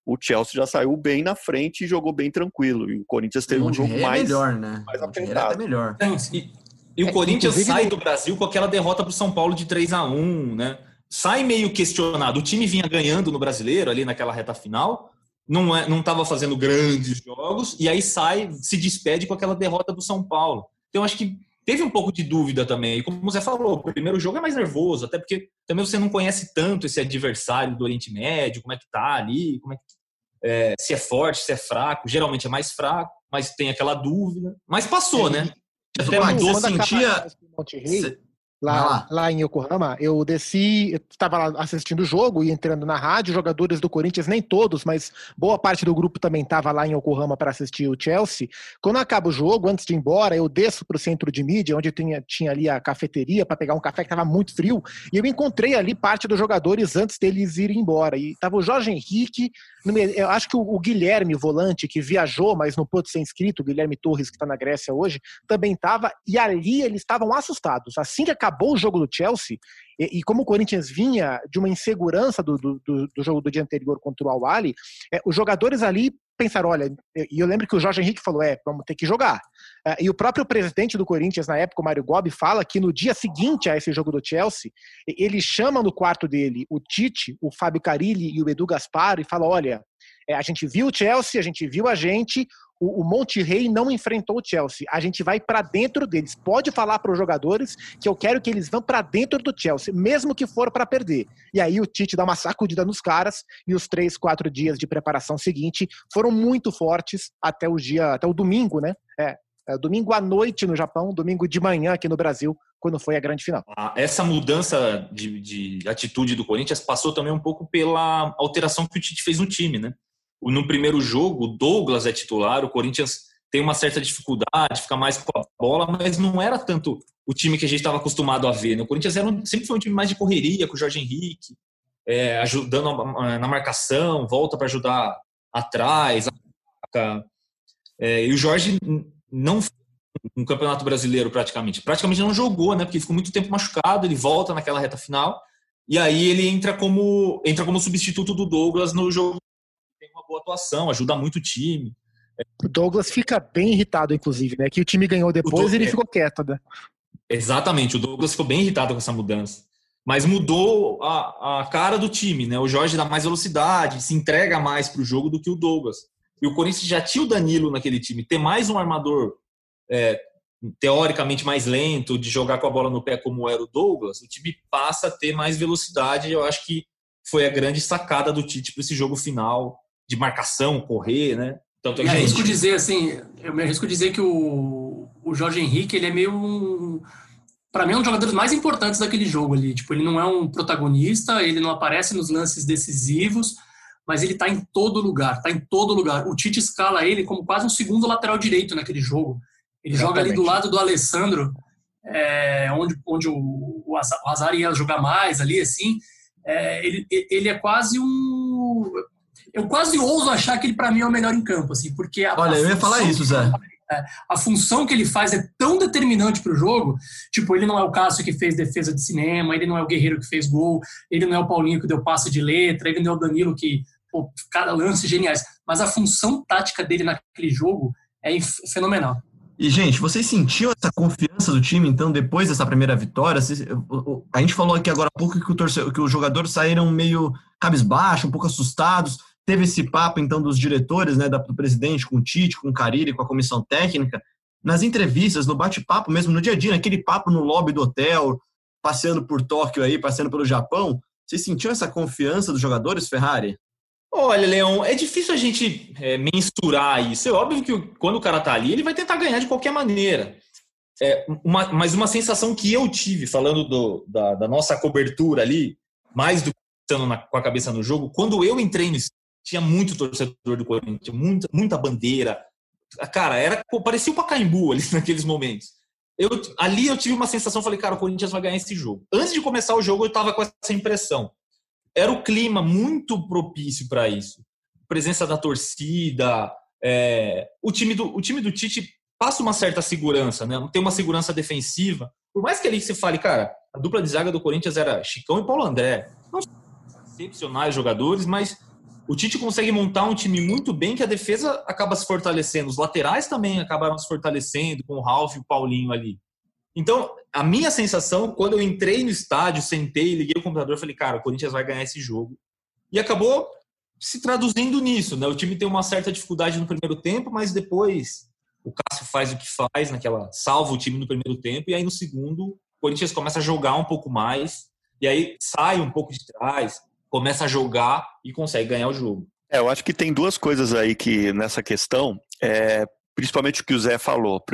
S5: o Chelsea já saiu bem na frente e jogou bem tranquilo. E o Corinthians teve um jogo é mais,
S1: melhor, né?
S5: mais apertado.
S1: É melhor.
S2: E, e o é, Corinthians sai do Brasil com aquela derrota para o São Paulo de 3 a 1 né? Sai meio questionado. O time vinha ganhando no brasileiro ali naquela reta final, não é, não estava fazendo grandes jogos e aí sai, se despede com aquela derrota do São Paulo. Então acho que teve um pouco de dúvida também. E como você falou, o primeiro jogo é mais nervoso, até porque também você não conhece tanto esse adversário do Oriente Médio, como é que tá ali, como é, que, é se é forte, se é fraco. Geralmente é mais fraco, mas tem aquela dúvida. Mas passou, né?
S3: Até mudou, sentia. Lá, lá em Yokohama, eu desci, estava lá assistindo o jogo e entrando na rádio, jogadores do Corinthians, nem todos, mas boa parte do grupo também estava lá em Yokohama para assistir o Chelsea. Quando acaba o jogo, antes de ir embora, eu desço para o centro de mídia, onde tinha, tinha ali a cafeteria para pegar um café que estava muito frio, e eu encontrei ali parte dos jogadores antes deles irem embora. E estava o Jorge Henrique, eu acho que o, Guilherme, volante, que viajou, mas não pôde ser inscrito, o Guilherme Torres, que está na Grécia hoje, também estava, e ali eles estavam assustados. Assim que acabou o jogo do Chelsea, e, e como o Corinthians vinha de uma insegurança do, do, do jogo do dia anterior contra o Al-Ali, é, os jogadores ali pensaram, olha, e eu lembro que o Jorge Henrique falou, é, vamos ter que jogar. É, e o próprio presidente do Corinthians, na época, o Mário Gobi, fala que no dia seguinte a esse jogo do Chelsea, ele chama no quarto dele o Tite, o Fábio Carilli e o Edu Gaspar e fala, olha, é, a gente viu o Chelsea, a gente viu a gente, o, o Monte Rei não enfrentou o Chelsea. A gente vai para dentro deles. Pode falar para os jogadores que eu quero que eles vão para dentro do Chelsea, mesmo que for para perder. E aí o Tite dá uma sacudida nos caras e os três, quatro dias de preparação seguinte foram muito fortes até o dia, até o domingo, né? É, é, domingo à noite no Japão, domingo de manhã aqui no Brasil, quando foi a grande final.
S2: Ah, essa mudança de, de, atitude do Corinthians passou também um pouco pela alteração que o Tite fez no time, né? No primeiro jogo, o Douglas é titular, o Corinthians tem uma certa dificuldade, fica mais com a bola, mas não era tanto o time que a gente estava acostumado a ver. Né? O Corinthians era um, sempre foi um time mais de correria, com o Jorge Henrique, é, ajudando na marcação, volta para ajudar atrás. É, e o Jorge não no Campeonato Brasileiro praticamente. Praticamente não jogou, né? Porque ficou muito tempo machucado, ele volta naquela reta final. E aí ele entra como entra como substituto do Douglas no jogo boa atuação, ajuda muito o time.
S3: O Douglas fica bem irritado, inclusive, né? Que o time ganhou depois e ele é... ficou quieto, né?
S2: Exatamente, o Douglas ficou bem irritado com essa mudança. Mas mudou a, a cara do time, né? O Jorge dá mais velocidade, se entrega mais para o jogo do que o Douglas. E o Corinthians já tinha o Danilo naquele time. Ter mais um armador é, teoricamente mais lento, de jogar com a bola no pé como era o Douglas, o time passa a ter mais velocidade. Eu acho que foi a grande sacada do Tite para esse jogo final de marcação, correr, né?
S4: Tanto é que eu arrisco dizer assim, eu me arrisco dizer que o, o Jorge Henrique ele é meio um, para mim é um dos jogadores mais importantes daquele jogo ali. Tipo, ele não é um protagonista, ele não aparece nos lances decisivos, mas ele está em todo lugar, está em todo lugar. O Tite escala ele como quase um segundo lateral direito naquele jogo. Ele Exatamente. joga ali do lado do Alessandro, é, onde, onde o, o Azar ia jogar mais ali, assim. É, ele, ele é quase um eu quase ouso achar que ele, para mim, é o melhor em campo, assim, porque
S1: a, Olha, a eu ia falar isso, Zé.
S4: É, a função que ele faz é tão determinante para o jogo. Tipo, ele não é o Cássio que fez defesa de cinema, ele não é o Guerreiro que fez gol, ele não é o Paulinho que deu passe de letra, ele não é o Danilo que, pô, cada lance geniais. Mas a função tática dele naquele jogo é fenomenal.
S1: E, gente, vocês sentiam essa confiança do time, então, depois dessa primeira vitória? A gente falou aqui agora há pouco que, o torcedor, que os jogadores saíram meio cabisbaixo, um pouco assustados. Teve esse papo, então, dos diretores, né, do presidente com o Tite, com o Carille, com a comissão técnica. Nas entrevistas, no bate-papo mesmo, no dia a dia, naquele papo no lobby do hotel, passeando por Tóquio aí, passeando pelo Japão, vocês sentiam essa confiança dos jogadores, Ferrari?
S2: Olha, Leão, é difícil a gente é, mensurar isso. É óbvio que quando o cara tá ali, ele vai tentar ganhar de qualquer maneira. É, uma, mas uma sensação que eu tive, falando do, da, da, nossa cobertura ali, mais do que estando com a cabeça no jogo, quando eu entrei no tinha muito torcedor do Corinthians, muita, muita bandeira. Cara, era parecia o Pacaembu ali naqueles momentos. Eu, ali eu tive uma sensação, falei, cara, o Corinthians vai ganhar esse jogo. Antes de começar o jogo, eu estava com essa impressão. Era o clima muito propício para isso. Presença da torcida, é, o, time do, o time do Tite passa uma certa segurança, né? Tem uma segurança defensiva. Por mais que ali você fale, cara, a dupla de zaga do Corinthians era Chicão e Paulo André. Não são excepcionais jogadores, mas o Tite consegue montar um time muito bem que a defesa acaba se fortalecendo. Os laterais também acabaram se fortalecendo com o Ralf e o Paulinho ali. Então, a minha sensação, quando eu entrei no estádio, sentei, liguei o computador, falei, cara, o Corinthians vai ganhar esse jogo. E acabou se traduzindo nisso, né? O time tem uma certa dificuldade no primeiro tempo, mas depois o Cássio faz o que faz naquela, salva o time no primeiro tempo e aí no segundo o Corinthians começa a jogar um pouco mais e aí sai um pouco de trás, começa a jogar e consegue ganhar o jogo.
S5: É, eu acho que tem duas coisas aí que nessa questão, é, principalmente o que o Zé falou.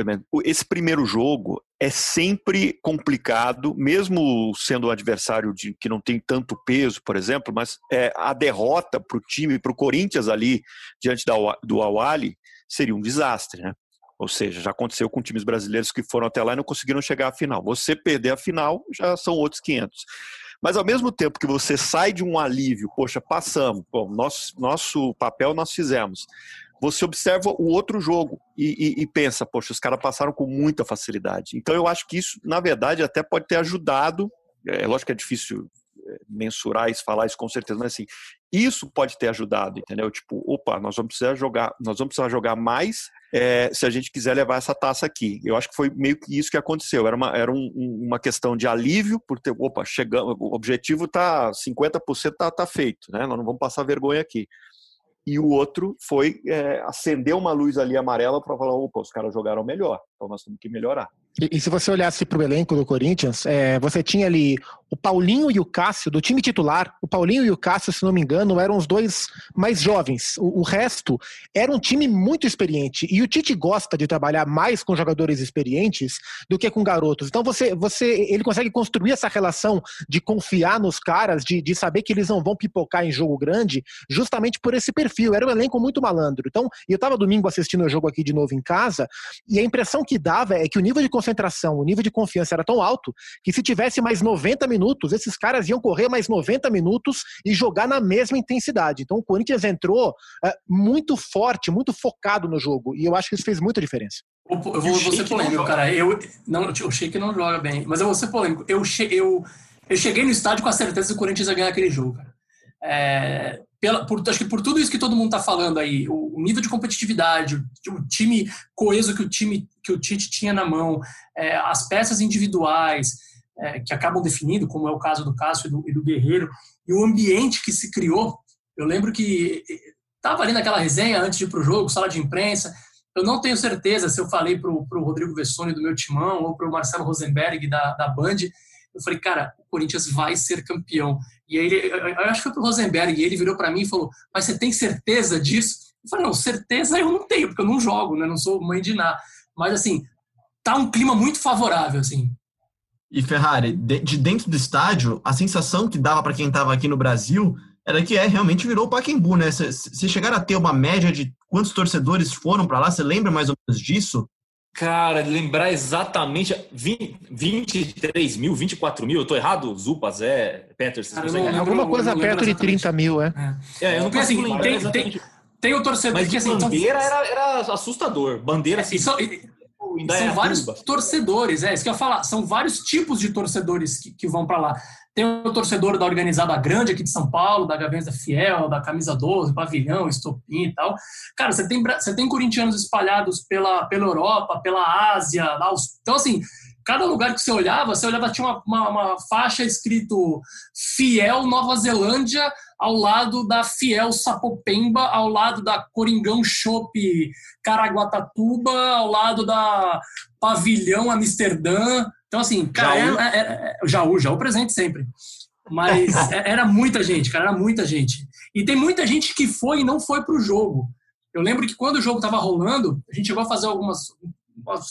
S5: Esse primeiro jogo é sempre complicado, mesmo sendo um adversário de, que não tem tanto peso, por exemplo, mas é, a derrota para o time, para o Corinthians ali, diante da, do Awali, seria um desastre, né? Ou seja, já aconteceu com times brasileiros que foram até lá e não conseguiram chegar à final. Você perder a final já são outros 500. Mas ao mesmo tempo que você sai de um alívio, poxa, passamos, bom, nosso, nosso papel nós fizemos. Você observa o outro jogo e, e, e pensa, poxa, os caras passaram com muita facilidade. Então eu acho que isso, na verdade, até pode ter ajudado. É lógico que é difícil mensurar isso, falar isso com certeza, mas assim, isso pode ter ajudado, entendeu? Tipo, opa, nós vamos precisar jogar, nós vamos precisar jogar mais é, se a gente quiser levar essa taça aqui. Eu acho que foi meio que isso que aconteceu. Era uma, era um, uma questão de alívio por ter, opa, chegando, o objetivo tá 50% tá, tá feito, né? Nós não vamos passar vergonha aqui e o outro foi é, acender uma luz ali amarela para falar, opa, os caras jogaram melhor, então nós temos que melhorar.
S3: E, e se você olhasse para o elenco do Corinthians, é, você tinha ali o Paulinho e o Cássio, do time titular, o Paulinho e o Cássio, se não me engano, eram os dois mais jovens. O, o, resto era um time muito experiente. E o Tite gosta de trabalhar mais com jogadores experientes do que com garotos. Então você, você ele consegue construir essa relação de confiar nos caras, de, de saber que eles não vão pipocar em jogo grande, justamente por esse perfil. Era um elenco muito malandro. Então, eu estava domingo assistindo o jogo aqui de novo em casa, e a impressão que dava é que o nível de concentração, o nível de confiança era tão alto que se tivesse mais 90 minutos, esses caras iam correr mais 90 minutos e jogar na mesma intensidade. Então o Corinthians entrou é, muito forte, muito focado no jogo, e eu acho que isso fez muita diferença.
S4: Eu vou, vou ser polêmico, cara. Eu, não, o Sheik não joga bem, mas eu vou ser polêmico. Eu, che, eu, eu cheguei no estádio com a certeza que o Corinthians ia ganhar aquele jogo, cara. É, pela, por, acho que por tudo isso que todo mundo está falando aí, o, o, nível de competitividade, o, o, time coeso que o time que o Tite tinha na mão, é, as peças individuais é, que acabam definindo, como é o caso do Cássio e do, e do Guerreiro, e o ambiente que se criou. Eu lembro que estava ali naquela resenha antes de ir para o jogo, sala de imprensa. Eu não tenho certeza se eu falei para o Rodrigo Vessoni do meu timão ou para o Marcelo Rosenberg da, da Band. Eu falei, cara, o Corinthians vai ser campeão. E aí, ele, eu acho que foi pro Rosenberg, e ele virou para mim e falou: Mas você tem certeza disso? Eu falei: Não, certeza eu não tenho, porque eu não jogo, né? Não sou mãe de nada. Mas, assim, tá um clima muito favorável, assim.
S1: E Ferrari, de dentro do estádio, a sensação que dava para quem estava aqui no Brasil era que é realmente virou o Pacaembu, né? Se chegaram a ter uma média de quantos torcedores foram para lá, você lembra mais ou menos disso?
S2: Cara, lembrar exatamente 20, 23 mil, 24 mil, eu tô errado? Zupa, Zé, Peterson.
S3: Alguma coisa perto de 30 mil, é.
S2: É, é eu não
S4: consigo assim, tem, tem, tem, o torcedor
S2: Mas que assim, bandeira então, era, era assustador. Bandeira assim.
S4: Só, são vários torcedores, é isso que eu ia falar. São vários tipos de torcedores que, que vão para lá. Tem o torcedor da organizada grande aqui de São Paulo, da Gaviões da Fiel, da Camisa 12, Pavilhão, Estopim e tal. Cara, você tem, você tem corintianos espalhados pela, pela Europa, pela Ásia. Lá, então, assim, cada lugar que você olhava, você olhava, tinha uma, uma, uma, faixa escrito Fiel Nova Zelândia, ao lado da Fiel Sapopemba, ao lado da Coringão Shop Caraguatatuba, ao lado da Pavilhão Amsterdã. Então, assim, cara, Jaú. Era, era, Jaú, Jaú presente sempre. Mas é, era muita gente, cara, era muita gente. E tem muita gente que foi e não foi para o jogo. Eu lembro que quando o jogo estava rolando, a gente chegou a fazer algumas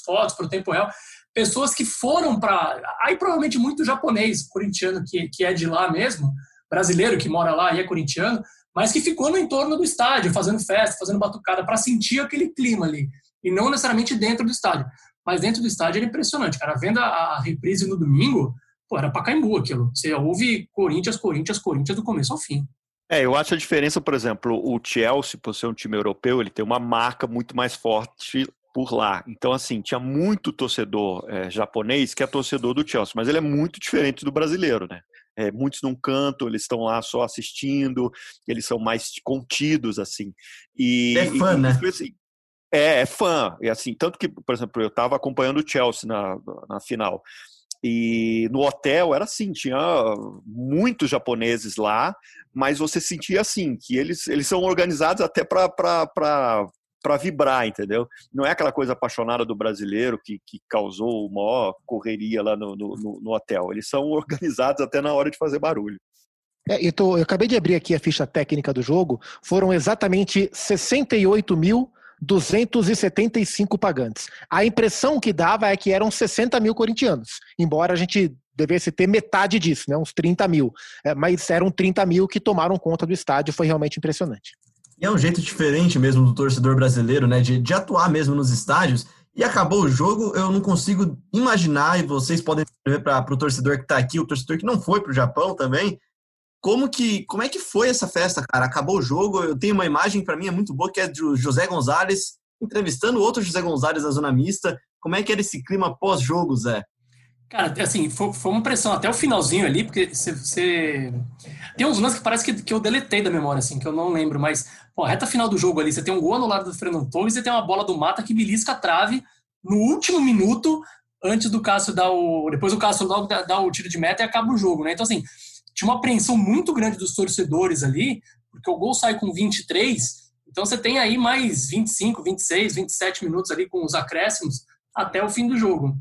S4: fotos para o tempo real. Pessoas que foram para. Aí provavelmente muito japonês, corintiano, que, que é de lá mesmo, brasileiro que mora lá e é corintiano, mas que ficou no entorno do estádio, fazendo festa, fazendo batucada, para sentir aquele clima ali. E não necessariamente dentro do estádio. Mas dentro do estádio era impressionante, cara. Vendo a, a reprise no domingo, pô, era Pacaembu aquilo. Você ouve Corinthians, Corinthians, Corinthians do começo ao fim.
S5: É, eu acho a diferença, por exemplo, o Chelsea, por ser um time europeu, ele tem uma marca muito mais forte por lá. Então, assim, tinha muito torcedor é, japonês que é torcedor do Chelsea, mas ele é muito diferente do brasileiro, né? É, muitos num canto, eles estão lá só assistindo, eles são mais contidos, assim.
S1: E, é fã, e, né?
S5: Assim, é, é fã. E assim, tanto que, por exemplo, eu estava acompanhando o Chelsea na, na final. E no hotel era assim, tinha muitos japoneses lá, mas você sentia assim, que eles, eles são organizados até para para vibrar, entendeu? Não é aquela coisa apaixonada do brasileiro que, que causou uma correria lá no, no, no, hotel. Eles são organizados até na hora de fazer barulho.
S3: É, eu, tô, eu acabei de abrir aqui a ficha técnica do jogo. Foram exatamente 68.275 pagantes. A impressão que dava é que eram 60 mil corintianos, embora a gente devesse ter metade disso, né, uns 30 mil. É, mas eram 30 mil que tomaram conta do estádio, foi realmente impressionante.
S1: E é um jeito diferente mesmo do torcedor brasileiro, né? De, de atuar mesmo nos estádios. E acabou o jogo, eu não consigo imaginar, e vocês podem ver para o torcedor que está aqui, o torcedor que não foi para o Japão também, como que como é que foi essa festa, cara? Acabou o jogo, eu tenho uma imagem para mim é muito boa que é de José Gonzalez entrevistando outro José Gonzalez da zona mista. Como é que era esse clima pós-jogo, Zé?
S4: Cara, assim, foi, foi, uma pressão até o finalzinho ali, porque você. Tem uns lances que parece que, que eu deletei da memória, assim, que eu não lembro, mas, pô, reta final do jogo ali, você tem um gol anulado do Fernando Torres e tem uma bola do Mata que belisca a trave no último minuto, antes do Cássio dar o. Depois o Cássio logo dá, dá o tiro de meta e acaba o jogo, né? Então, assim, tinha uma apreensão muito grande dos torcedores ali, porque o gol sai com 23, então você tem aí mais 25, 26, 27 minutos ali com os acréscimos até o fim do jogo.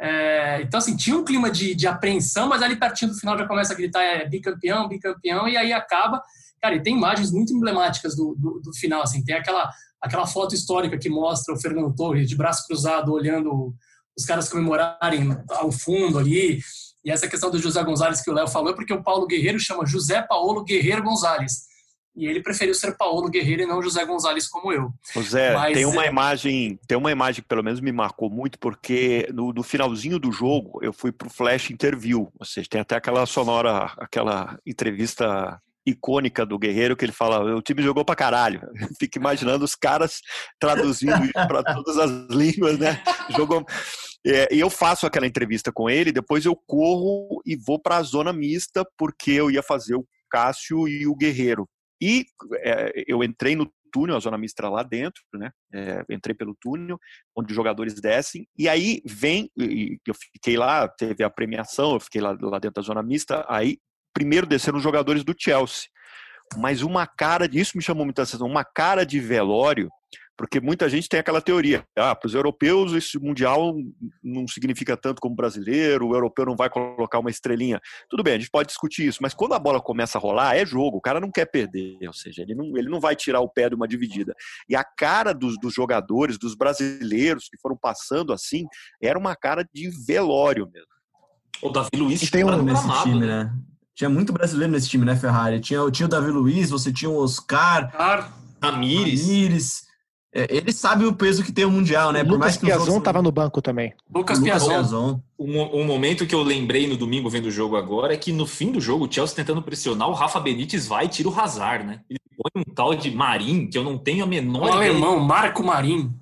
S4: É, então, assim, tinha um clima de, de apreensão, mas ali pertinho do final já começa a gritar é, bicampeão, bicampeão, e aí acaba. Cara, e tem imagens muito emblemáticas do, do, do, final, assim, tem aquela, aquela foto histórica que mostra o Fernando Torres de braço cruzado olhando os caras comemorarem ao fundo ali, e essa questão do José Gonzalez que o Léo falou é porque o Paulo Guerreiro chama José Paulo Guerreiro Gonzalez e ele preferiu ser Paulo Guerreiro e não José Gonzalez como eu.
S5: José, Mas, tem uma é... imagem, tem uma imagem que pelo menos me marcou muito, porque no, no finalzinho do jogo eu fui pro Flash Interview, ou seja, tem até aquela sonora, aquela entrevista icônica do Guerreiro que ele fala: o time jogou pra caralho. Fico imaginando os caras traduzindo isso para todas as línguas, né? Jogou. É, e eu faço aquela entrevista com ele, depois eu corro e vou para a zona mista, porque eu ia fazer o Cássio e o Guerreiro. E é, eu entrei no túnel, a zona mista lá dentro, né? É, entrei pelo túnel, onde os jogadores descem, e aí vem, eu fiquei lá, teve a premiação, eu fiquei lá, lá dentro da zona mista, aí primeiro desceram os jogadores do Chelsea. Mas uma cara, isso me chamou muita atenção, uma cara de velório porque muita gente tem aquela teoria, ah, para os europeus esse mundial não significa tanto como brasileiro, o europeu não vai colocar uma estrelinha. Tudo bem, a gente pode discutir isso, mas quando a bola começa a rolar, é jogo, o cara não quer perder, ou seja, ele não, ele não vai tirar o pé de uma dividida. E a cara dos, dos jogadores, dos brasileiros que foram passando assim, era uma cara de velório mesmo.
S1: O Davi Luiz tem um nesse time, né? Tinha muito brasileiro nesse time, né, Ferrari? Tinha, tinha o Davi Luiz, você tinha o Oscar, Oscar Ramires. Ramires é, ele sabe o peso que tem o Mundial, né?
S3: O Por Lucas mais que Piazon estava no banco também.
S2: Lucas, Lucas Piazon. Um, um, momento que eu lembrei no domingo vendo o jogo agora é que no fim do jogo, o Chelsea tentando pressionar, o Rafa Benítez vai e tira o Hazard, né? Ele põe um tal de Marim, que eu não tenho a menor
S4: o ideia. alemão, Marco Marim.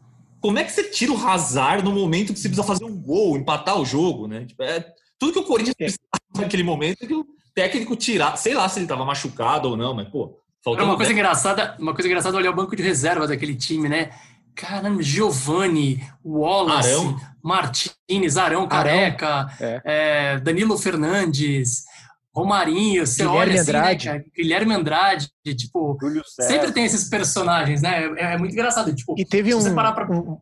S2: Como é que você tira o Hazard no momento que você precisa fazer um gol, empatar o jogo, né? Tipo, é, tudo que o Corinthians precisava naquele momento é que o técnico tirar, sei lá se ele estava machucado ou não, mas pô,
S4: Faltou uma coisa engraçada, uma coisa engraçada olhar o banco de reserva daquele time, né? Caramba, Giovanni, Wallace, Arão. Martinez, Arão Careca, Arão. É. É, Danilo Fernandes, Romarinho, você Guilherme olha assim, né, Andrade. Né, Guilherme Andrade, tipo, sempre tem esses personagens, né? É, é, muito engraçado. Tipo,
S3: e teve um, pra... um...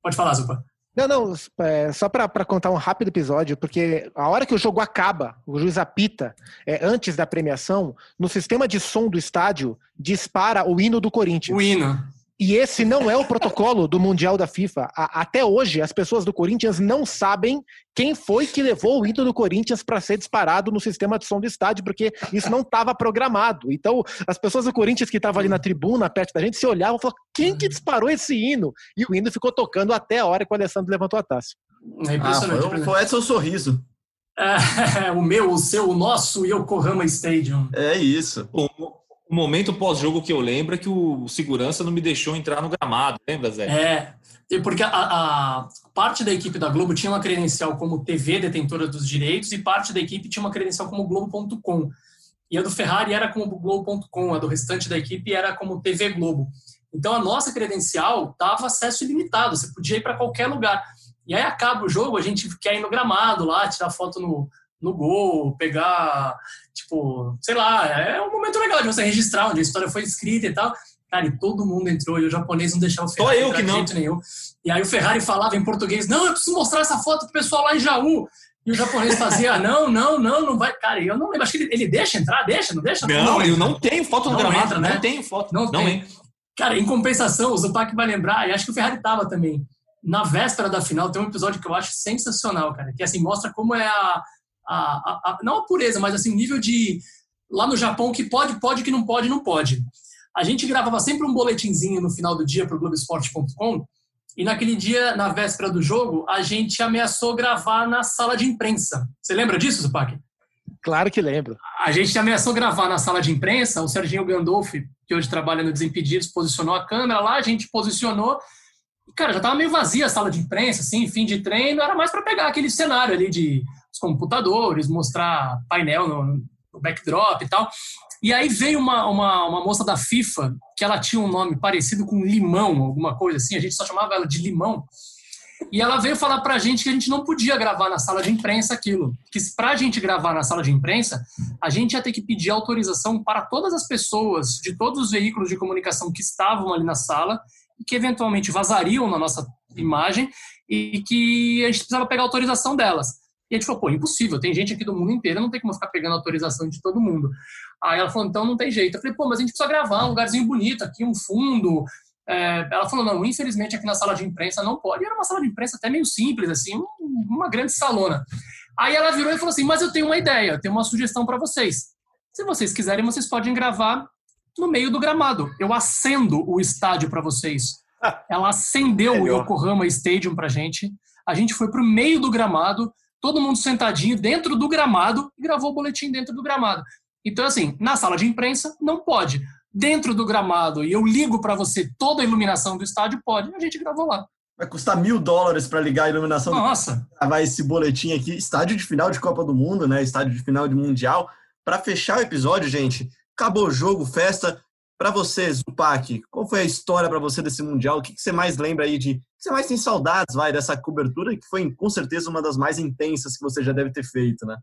S4: Pode falar, Zupa.
S3: Não, não, é, só para contar um rápido episódio, porque a hora que o jogo acaba, o juiz apita, é, antes da premiação, no sistema de som do estádio, dispara o hino do Corinthians.
S4: O hino.
S3: E esse não é o protocolo do Mundial da FIFA. A, até hoje, as pessoas do Corinthians não sabem quem foi que levou o hino do Corinthians para ser disparado no sistema de som do estádio, porque isso não estava programado. Então, as pessoas do Corinthians que estavam ali na tribuna, perto da gente, se olhavam e falavam: quem que disparou esse hino? E o hino ficou tocando até a hora que o Alessandro levantou a taça.
S1: É impressionante. Ah, foi, foi esse o sorriso.
S4: É, o meu, o seu, o nosso Yokohama Stadium.
S1: É isso.
S2: O, o momento pós-jogo que eu lembro é que o segurança não me deixou entrar no gramado, lembra, Zé?
S4: É, porque a, a, parte da equipe da Globo tinha uma credencial como TV detentora dos direitos e parte da equipe tinha uma credencial como Globo.com. E a do Ferrari era como Globo.com, a do restante da equipe era como TV Globo. Então a nossa credencial dava acesso ilimitado, você podia ir para qualquer lugar. E aí acaba o jogo, a gente quer ir no gramado lá, tirar foto no, no gol, pegar, tipo, sei lá, é um momento legal de você registrar onde a história foi escrita e tal. Cara, e todo mundo entrou e o japonês não deixava o
S2: Ferrari Só eu que não.
S4: nenhum. E aí o Ferrari falava em português, não, eu preciso mostrar essa foto pro pessoal lá em Jaú. E o japonês fazia, não, não, não, não vai. Cara, eu não lembro, acho que ele, ele deixa entrar, deixa, não deixa?
S2: Não, não eu não tenho foto no não gramado, entra, né? não tenho foto.
S4: Não, não tem. Cara, em compensação, o Zupac vai lembrar, e acho que o Ferrari tava também. Na véspera da final, tem um episódio que eu acho sensacional, cara, que assim, mostra como é a, a, a, não a pureza, mas assim, nível de lá no Japão que pode, pode, que não pode, não pode. A gente gravava sempre um boletinzinho no final do dia para o Globoesporte.com e naquele dia, na véspera do jogo, a gente ameaçou gravar na sala de imprensa. Você lembra disso, Zupac?
S3: Claro que lembro.
S4: A gente ameaçou gravar na sala de imprensa, o Serginho Gandolfi, que hoje trabalha no Desimpedidos, posicionou a câmera lá, a gente posicionou. E, cara, já tava meio vazia a sala de imprensa, assim, fim de treino, era mais para pegar aquele cenário ali de os computadores, mostrar painel no, no backdrop e tal. E aí veio uma, uma, uma, moça da FIFA, que ela tinha um nome parecido com Limão, alguma coisa assim, a gente só chamava ela de Limão. E ela veio falar pra gente que a gente não podia gravar na sala de imprensa aquilo. Que pra gente gravar na sala de imprensa, a gente ia ter que pedir autorização para todas as pessoas de todos os veículos de comunicação que estavam ali na sala e que eventualmente vazariam na nossa imagem e que a gente precisava pegar autorização delas. E a gente falou, pô, impossível, tem gente aqui do mundo inteiro, não tem como ficar pegando autorização de todo mundo. Aí ela falou, então não tem jeito. Eu falei, pô, mas a gente precisa gravar um lugarzinho bonito aqui, um fundo. É, ela falou, não, infelizmente aqui na sala de imprensa não pode. E era uma sala de imprensa até meio simples, assim, uma grande salona. Aí ela virou e falou assim, mas eu tenho uma ideia, eu tenho uma sugestão para vocês. Se vocês quiserem, vocês podem gravar no meio do gramado. Eu acendo o estádio para vocês. Ela acendeu o Yokohama Stadium pra gente. A gente foi pro meio do gramado, todo mundo sentadinho dentro do gramado e gravou o boletim dentro do gramado. Então, assim, na sala de imprensa, não pode. Dentro do gramado, e eu ligo para você toda a iluminação do estádio, pode. A gente gravou lá.
S1: Vai custar mil dólares para ligar a iluminação.
S4: Nossa!
S1: Gravar esse boletim aqui. Estádio de final de Copa do Mundo, né? Estádio de final de Mundial. Para fechar o episódio, gente, acabou o jogo, festa. Para você, Zupac, qual foi a história para você desse Mundial? O que, que, você mais lembra aí de. Você mais tem saudades, vai, dessa cobertura, que foi com certeza uma das mais intensas que você já deve ter feito, né?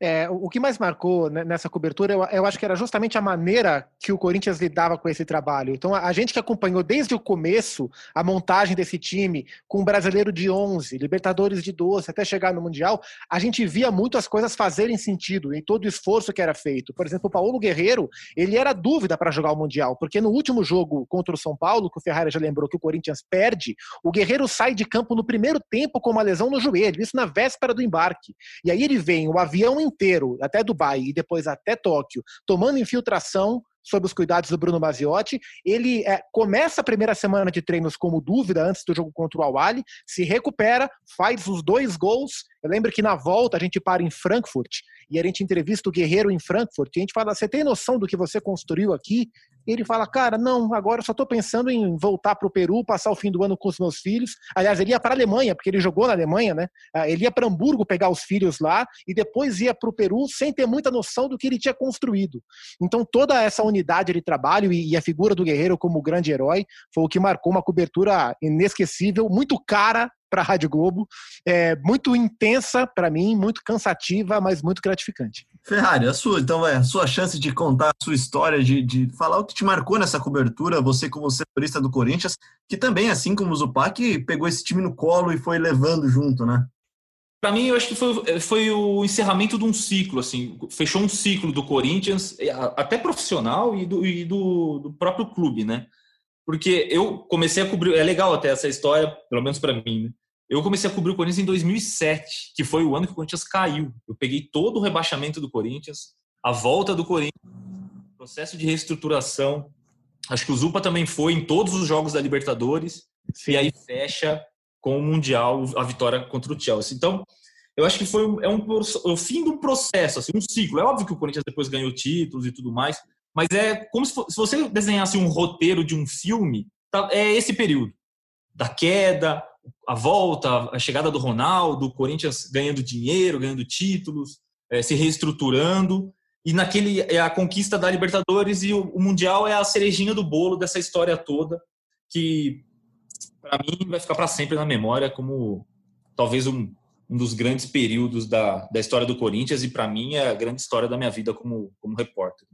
S3: É, o que mais marcou nessa cobertura, eu, eu, acho que era justamente a maneira que o Corinthians lidava com esse trabalho. Então, a, a, gente que acompanhou desde o começo a montagem desse time, com o brasileiro de 11, Libertadores de 12, até chegar no Mundial, a gente via muito as coisas fazerem sentido em todo o esforço que era feito. Por exemplo, o Paulo Guerreiro, ele era dúvida para jogar o Mundial, porque no último jogo contra o São Paulo, que o Ferrari já lembrou que o Corinthians perde, o Guerreiro sai de campo no primeiro tempo com uma lesão no joelho, isso na véspera do embarque. E aí ele vem, o avião inteiro, até Dubai e depois até Tóquio, tomando infiltração sob os cuidados do Bruno Maziotti. Ele é, começa a primeira semana de treinos como dúvida antes do jogo contra o Awali, se recupera, faz os dois gols. Eu lembro que na volta a gente para em Frankfurt e a gente entrevista o Guerreiro em Frankfurt e a gente fala: Você tem noção do que você construiu aqui? ele fala, cara, não, agora eu só estou pensando em voltar para o Peru, passar o fim do ano com os meus filhos. Aliás, ele ia para a Alemanha, porque ele jogou na Alemanha, né? Ah, ele ia para Hamburgo pegar os filhos lá e depois ia para o Peru sem ter muita noção do que ele tinha construído. Então, toda essa unidade de trabalho e a figura do Guerreiro como grande herói foi o que marcou uma cobertura inesquecível, muito cara para a Rádio Globo, é, muito intensa para mim, muito cansativa, mas muito gratificante.
S1: Ferrari, a sua, então, é a sua chance de contar a sua história, de, de falar o que te marcou nessa cobertura, você como setorista do Corinthians, que também, assim como o Zupac, pegou esse time no colo e foi levando junto, né?
S2: Para mim, eu acho que foi, foi o encerramento de um ciclo, assim, fechou um ciclo do Corinthians, até profissional e do, e do, do próprio clube, né? Porque eu comecei a cobrir, é legal até essa história, pelo menos para mim, né? Eu comecei a cobrir o Corinthians em 2007, que foi o ano que o Corinthians caiu. Eu peguei todo o rebaixamento do Corinthians, a volta do Corinthians, processo de reestruturação. Acho que o Zupa também foi em todos os jogos da Libertadores. Sim. E aí fecha com o Mundial, a vitória contra o Chelsea. Então, eu acho que foi é um, o fim de um processo, assim, um ciclo. É óbvio que o Corinthians depois ganhou títulos e tudo mais, mas é como se, se você desenhasse um roteiro de um filme, tá, é esse período da queda, a volta, a chegada do Ronaldo, o Corinthians ganhando dinheiro, ganhando títulos, é, se reestruturando. E naquele é a conquista da Libertadores e o, o Mundial é a cerejinha do bolo dessa história toda, que para mim vai ficar para sempre na memória como talvez um, um dos grandes períodos da, da história do Corinthians e para mim é a grande história da minha vida como, como repórter.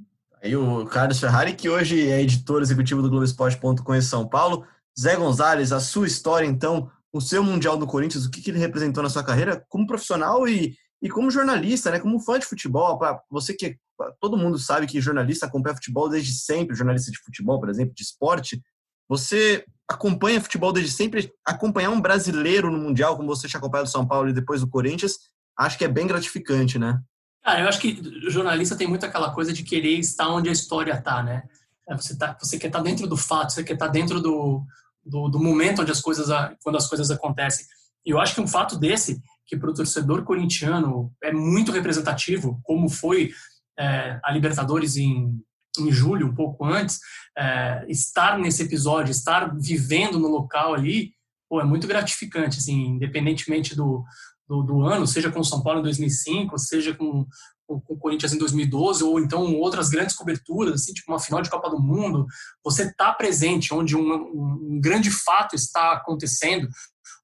S1: Aí o Carlos Ferrari, que hoje é editor executivo do Globoesporte.com em São Paulo. Zé Gonzalez, a sua história, então, o seu Mundial do Corinthians, o que, que ele representou na sua carreira como profissional e, e como jornalista, né? Como fã de futebol. Pra você que todo mundo sabe que jornalista acompanha futebol desde sempre, jornalista de futebol, por exemplo, de esporte. Você acompanha futebol desde sempre, acompanhar um brasileiro no Mundial, como você tinha acompanhado São Paulo e depois o Corinthians, acho que é bem gratificante, né?
S4: Cara, eu acho que jornalista tem muito aquela coisa de querer estar onde a história está, né? É, você, tá, você quer estar tá dentro do fato, você quer estar tá dentro do, do, do, momento onde as coisas, quando as coisas acontecem. E eu acho que um fato desse, que para o torcedor corintiano é muito representativo, como foi é, a Libertadores em, em julho, um pouco antes, é, estar nesse episódio, estar vivendo no local ali, pô, é muito gratificante, assim, independentemente do, do, do, ano, seja com o São Paulo em 2005, seja com, com, o Corinthians em 2012, ou então outras grandes coberturas, assim, tipo uma final de Copa do Mundo, você está presente onde um, um, grande fato está acontecendo,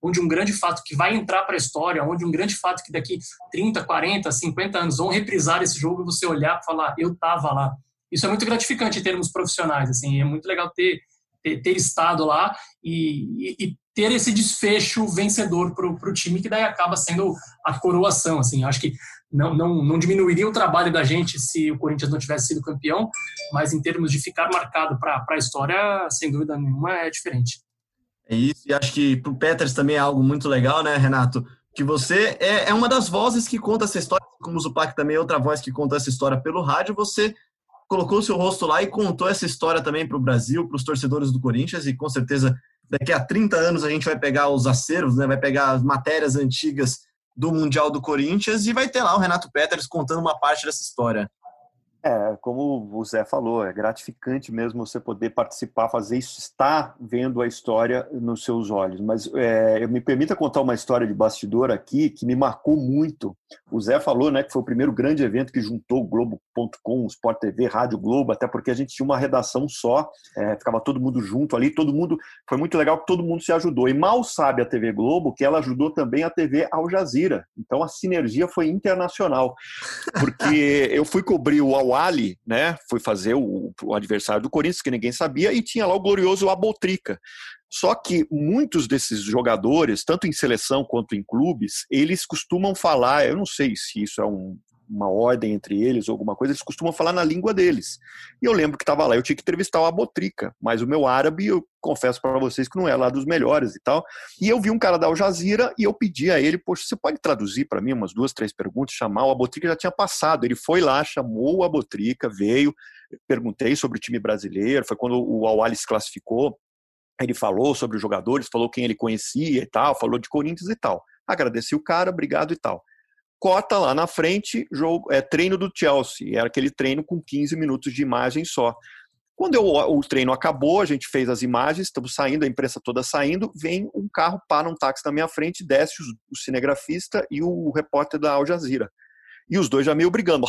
S4: onde um grande fato que vai entrar para a história, onde um grande fato que daqui 30, 40, 50 anos vão reprisar esse jogo e você olhar e falar, eu estava lá. Isso é muito gratificante em termos profissionais, assim, é muito legal ter, ter, ter estado lá e, e, e ter esse desfecho vencedor para o time, que daí acaba sendo a coroação. Assim, acho que não, não, não diminuiria o trabalho da gente se o Corinthians não tivesse sido campeão, mas em termos de ficar marcado para a história, sem dúvida nenhuma, é diferente.
S1: É isso, e acho que para o Peters também é algo muito legal, né, Renato? Que você é, é uma das vozes que conta essa história, como o Zupac também é outra voz que conta essa história pelo rádio, você colocou seu rosto lá e contou essa história também para o Brasil, para os torcedores do Corinthians, e com certeza daqui a 30 anos a gente vai pegar os acervos, né, vai pegar as matérias antigas do Mundial do Corinthians e vai ter lá o Renato Peters contando uma parte dessa história.
S5: É, como o Zé falou, é gratificante mesmo você poder participar, fazer isso, estar vendo a história nos seus olhos. Mas é, me permita contar uma história de bastidor aqui que me marcou muito. O Zé falou, né, que foi o primeiro grande evento que juntou o Globo.com, Sport TV, Rádio Globo, até porque a gente tinha uma redação só, é, ficava todo mundo junto ali, todo mundo, foi muito legal que todo mundo se ajudou. E mal sabe a TV Globo que ela ajudou também a TV Al Jazeera. Então a sinergia foi internacional, porque eu fui cobrir o Al Ali, né? Foi fazer o, o adversário do Corinthians, que ninguém sabia, e tinha lá o glorioso Abotrica. Só que muitos desses jogadores, tanto em seleção quanto em clubes, eles costumam falar, eu não sei se isso é um, uma ordem entre eles ou alguma coisa, eles costumam falar na língua deles. E eu lembro que estava lá, eu tinha que entrevistar o Abotrica, mas o meu árabe, eu confesso para vocês que não é lá dos melhores e tal. E eu vi um cara da Al Jazeera e eu pedi a ele, poxa, você pode traduzir para mim umas duas, três perguntas, chamar o Abotrica já tinha passado. Ele foi lá, chamou o Abotrica, veio, perguntei sobre o time brasileiro, foi quando o Al se classificou. Ele falou sobre os jogadores, falou quem ele conhecia e tal, falou de Corinthians e tal. Agradeci o cara, obrigado e tal cota lá na frente, jogo, é, treino do Chelsea. Era aquele treino com 15 minutos de imagem só. Quando eu, o treino acabou, a gente fez as imagens, estamos saindo, a imprensa toda saindo, vem um carro, para um táxi na minha frente, desce o, cinegrafista e o repórter da Al Jazeera. E os dois já meio brigando.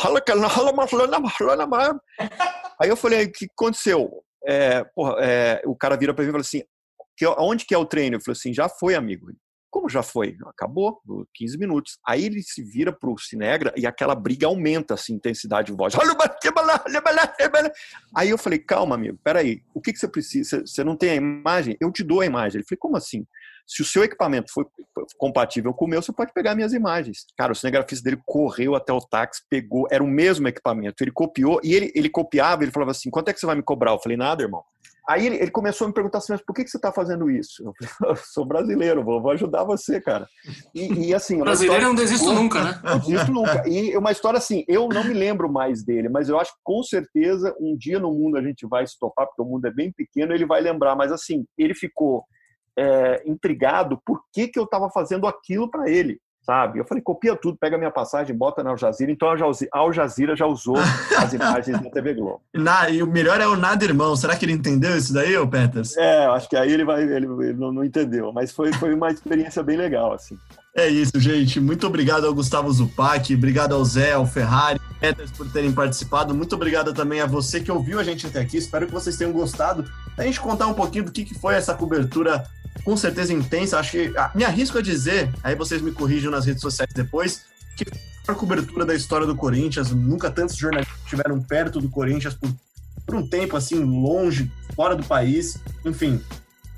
S5: Aí eu falei, o que aconteceu? É, porra, é, o cara vira para mim e fala assim, onde que é o treino? Eu falei assim, já foi, amigo. Como já foi? Acabou, 15 minutos. Aí ele se vira para o Cinegra e aquela briga aumenta assim, intensidade de voz. Aí eu falei, calma, amigo, peraí, o que, que você precisa? Você não tem a imagem? Eu te dou a imagem. Ele falou, como assim? Se o seu equipamento for compatível com o meu, você pode pegar minhas imagens. Cara, o cinegrafista dele correu até o táxi, pegou, era o mesmo equipamento. Ele copiou e ele, ele copiava, ele falava assim: quanto é que você vai me cobrar? Eu falei, nada, irmão. Aí ele, ele, começou a me perguntar assim, mas por que, que você está fazendo isso? Eu falei, eu sou brasileiro, vou, vou, ajudar você, cara. E, e assim...
S4: Brasileiro não desisto nunca, né?
S5: Não desisto nunca. E uma história assim, eu não me lembro mais dele, mas eu acho que com certeza um dia no mundo a gente vai se topar, porque o mundo é bem pequeno, ele vai lembrar. Mas assim, ele ficou é, intrigado por que, que eu estava fazendo aquilo para ele sabe? Eu falei, copia tudo, pega minha passagem, bota na Al Jazeera. Então a Al Jazeera já usou as imagens da TV Globo.
S1: Na, e o melhor é o nada irmão. Será que ele entendeu isso daí, ô Peters?
S5: É, acho que aí ele vai, ele, ele não, não, entendeu, mas foi, foi uma experiência bem legal, assim.
S1: É isso, gente. Muito obrigado ao Gustavo Zupac, obrigado ao Zé, ao Ferrari, Peters por terem participado. Muito obrigado também a você que ouviu a gente até aqui. Espero que vocês tenham gostado. A gente contar um pouquinho do que foi essa cobertura com certeza intensa. Acho que ah, me arrisco a dizer, aí vocês me corrijam nas redes sociais depois, que a cobertura da história do Corinthians, nunca tantos jornalistas estiveram perto do Corinthians por, por um tempo assim longe, fora do país. Enfim,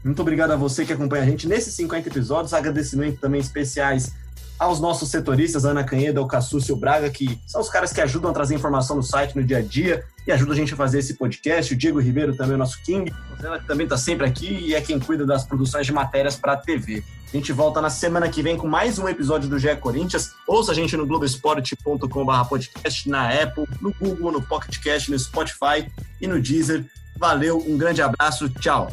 S1: muito obrigado a você que acompanha a gente nesses 50 episódios. Agradecimento também especiais aos nossos setoristas, Ana Canheda, o Cassúcio Braga, que são os caras que ajudam a trazer informação no site no dia a dia e ajudam a gente a fazer esse podcast. O Diego Ribeiro também, o nosso King, que também está sempre aqui e é quem cuida das produções de matérias para a TV. A gente volta na semana que vem com mais um episódio do GE Corinthians. Ouça a gente no globesport.com.br podcast, na Apple, no Google, no Pocket Cast, no Spotify e no Deezer. Valeu, um grande abraço, tchau!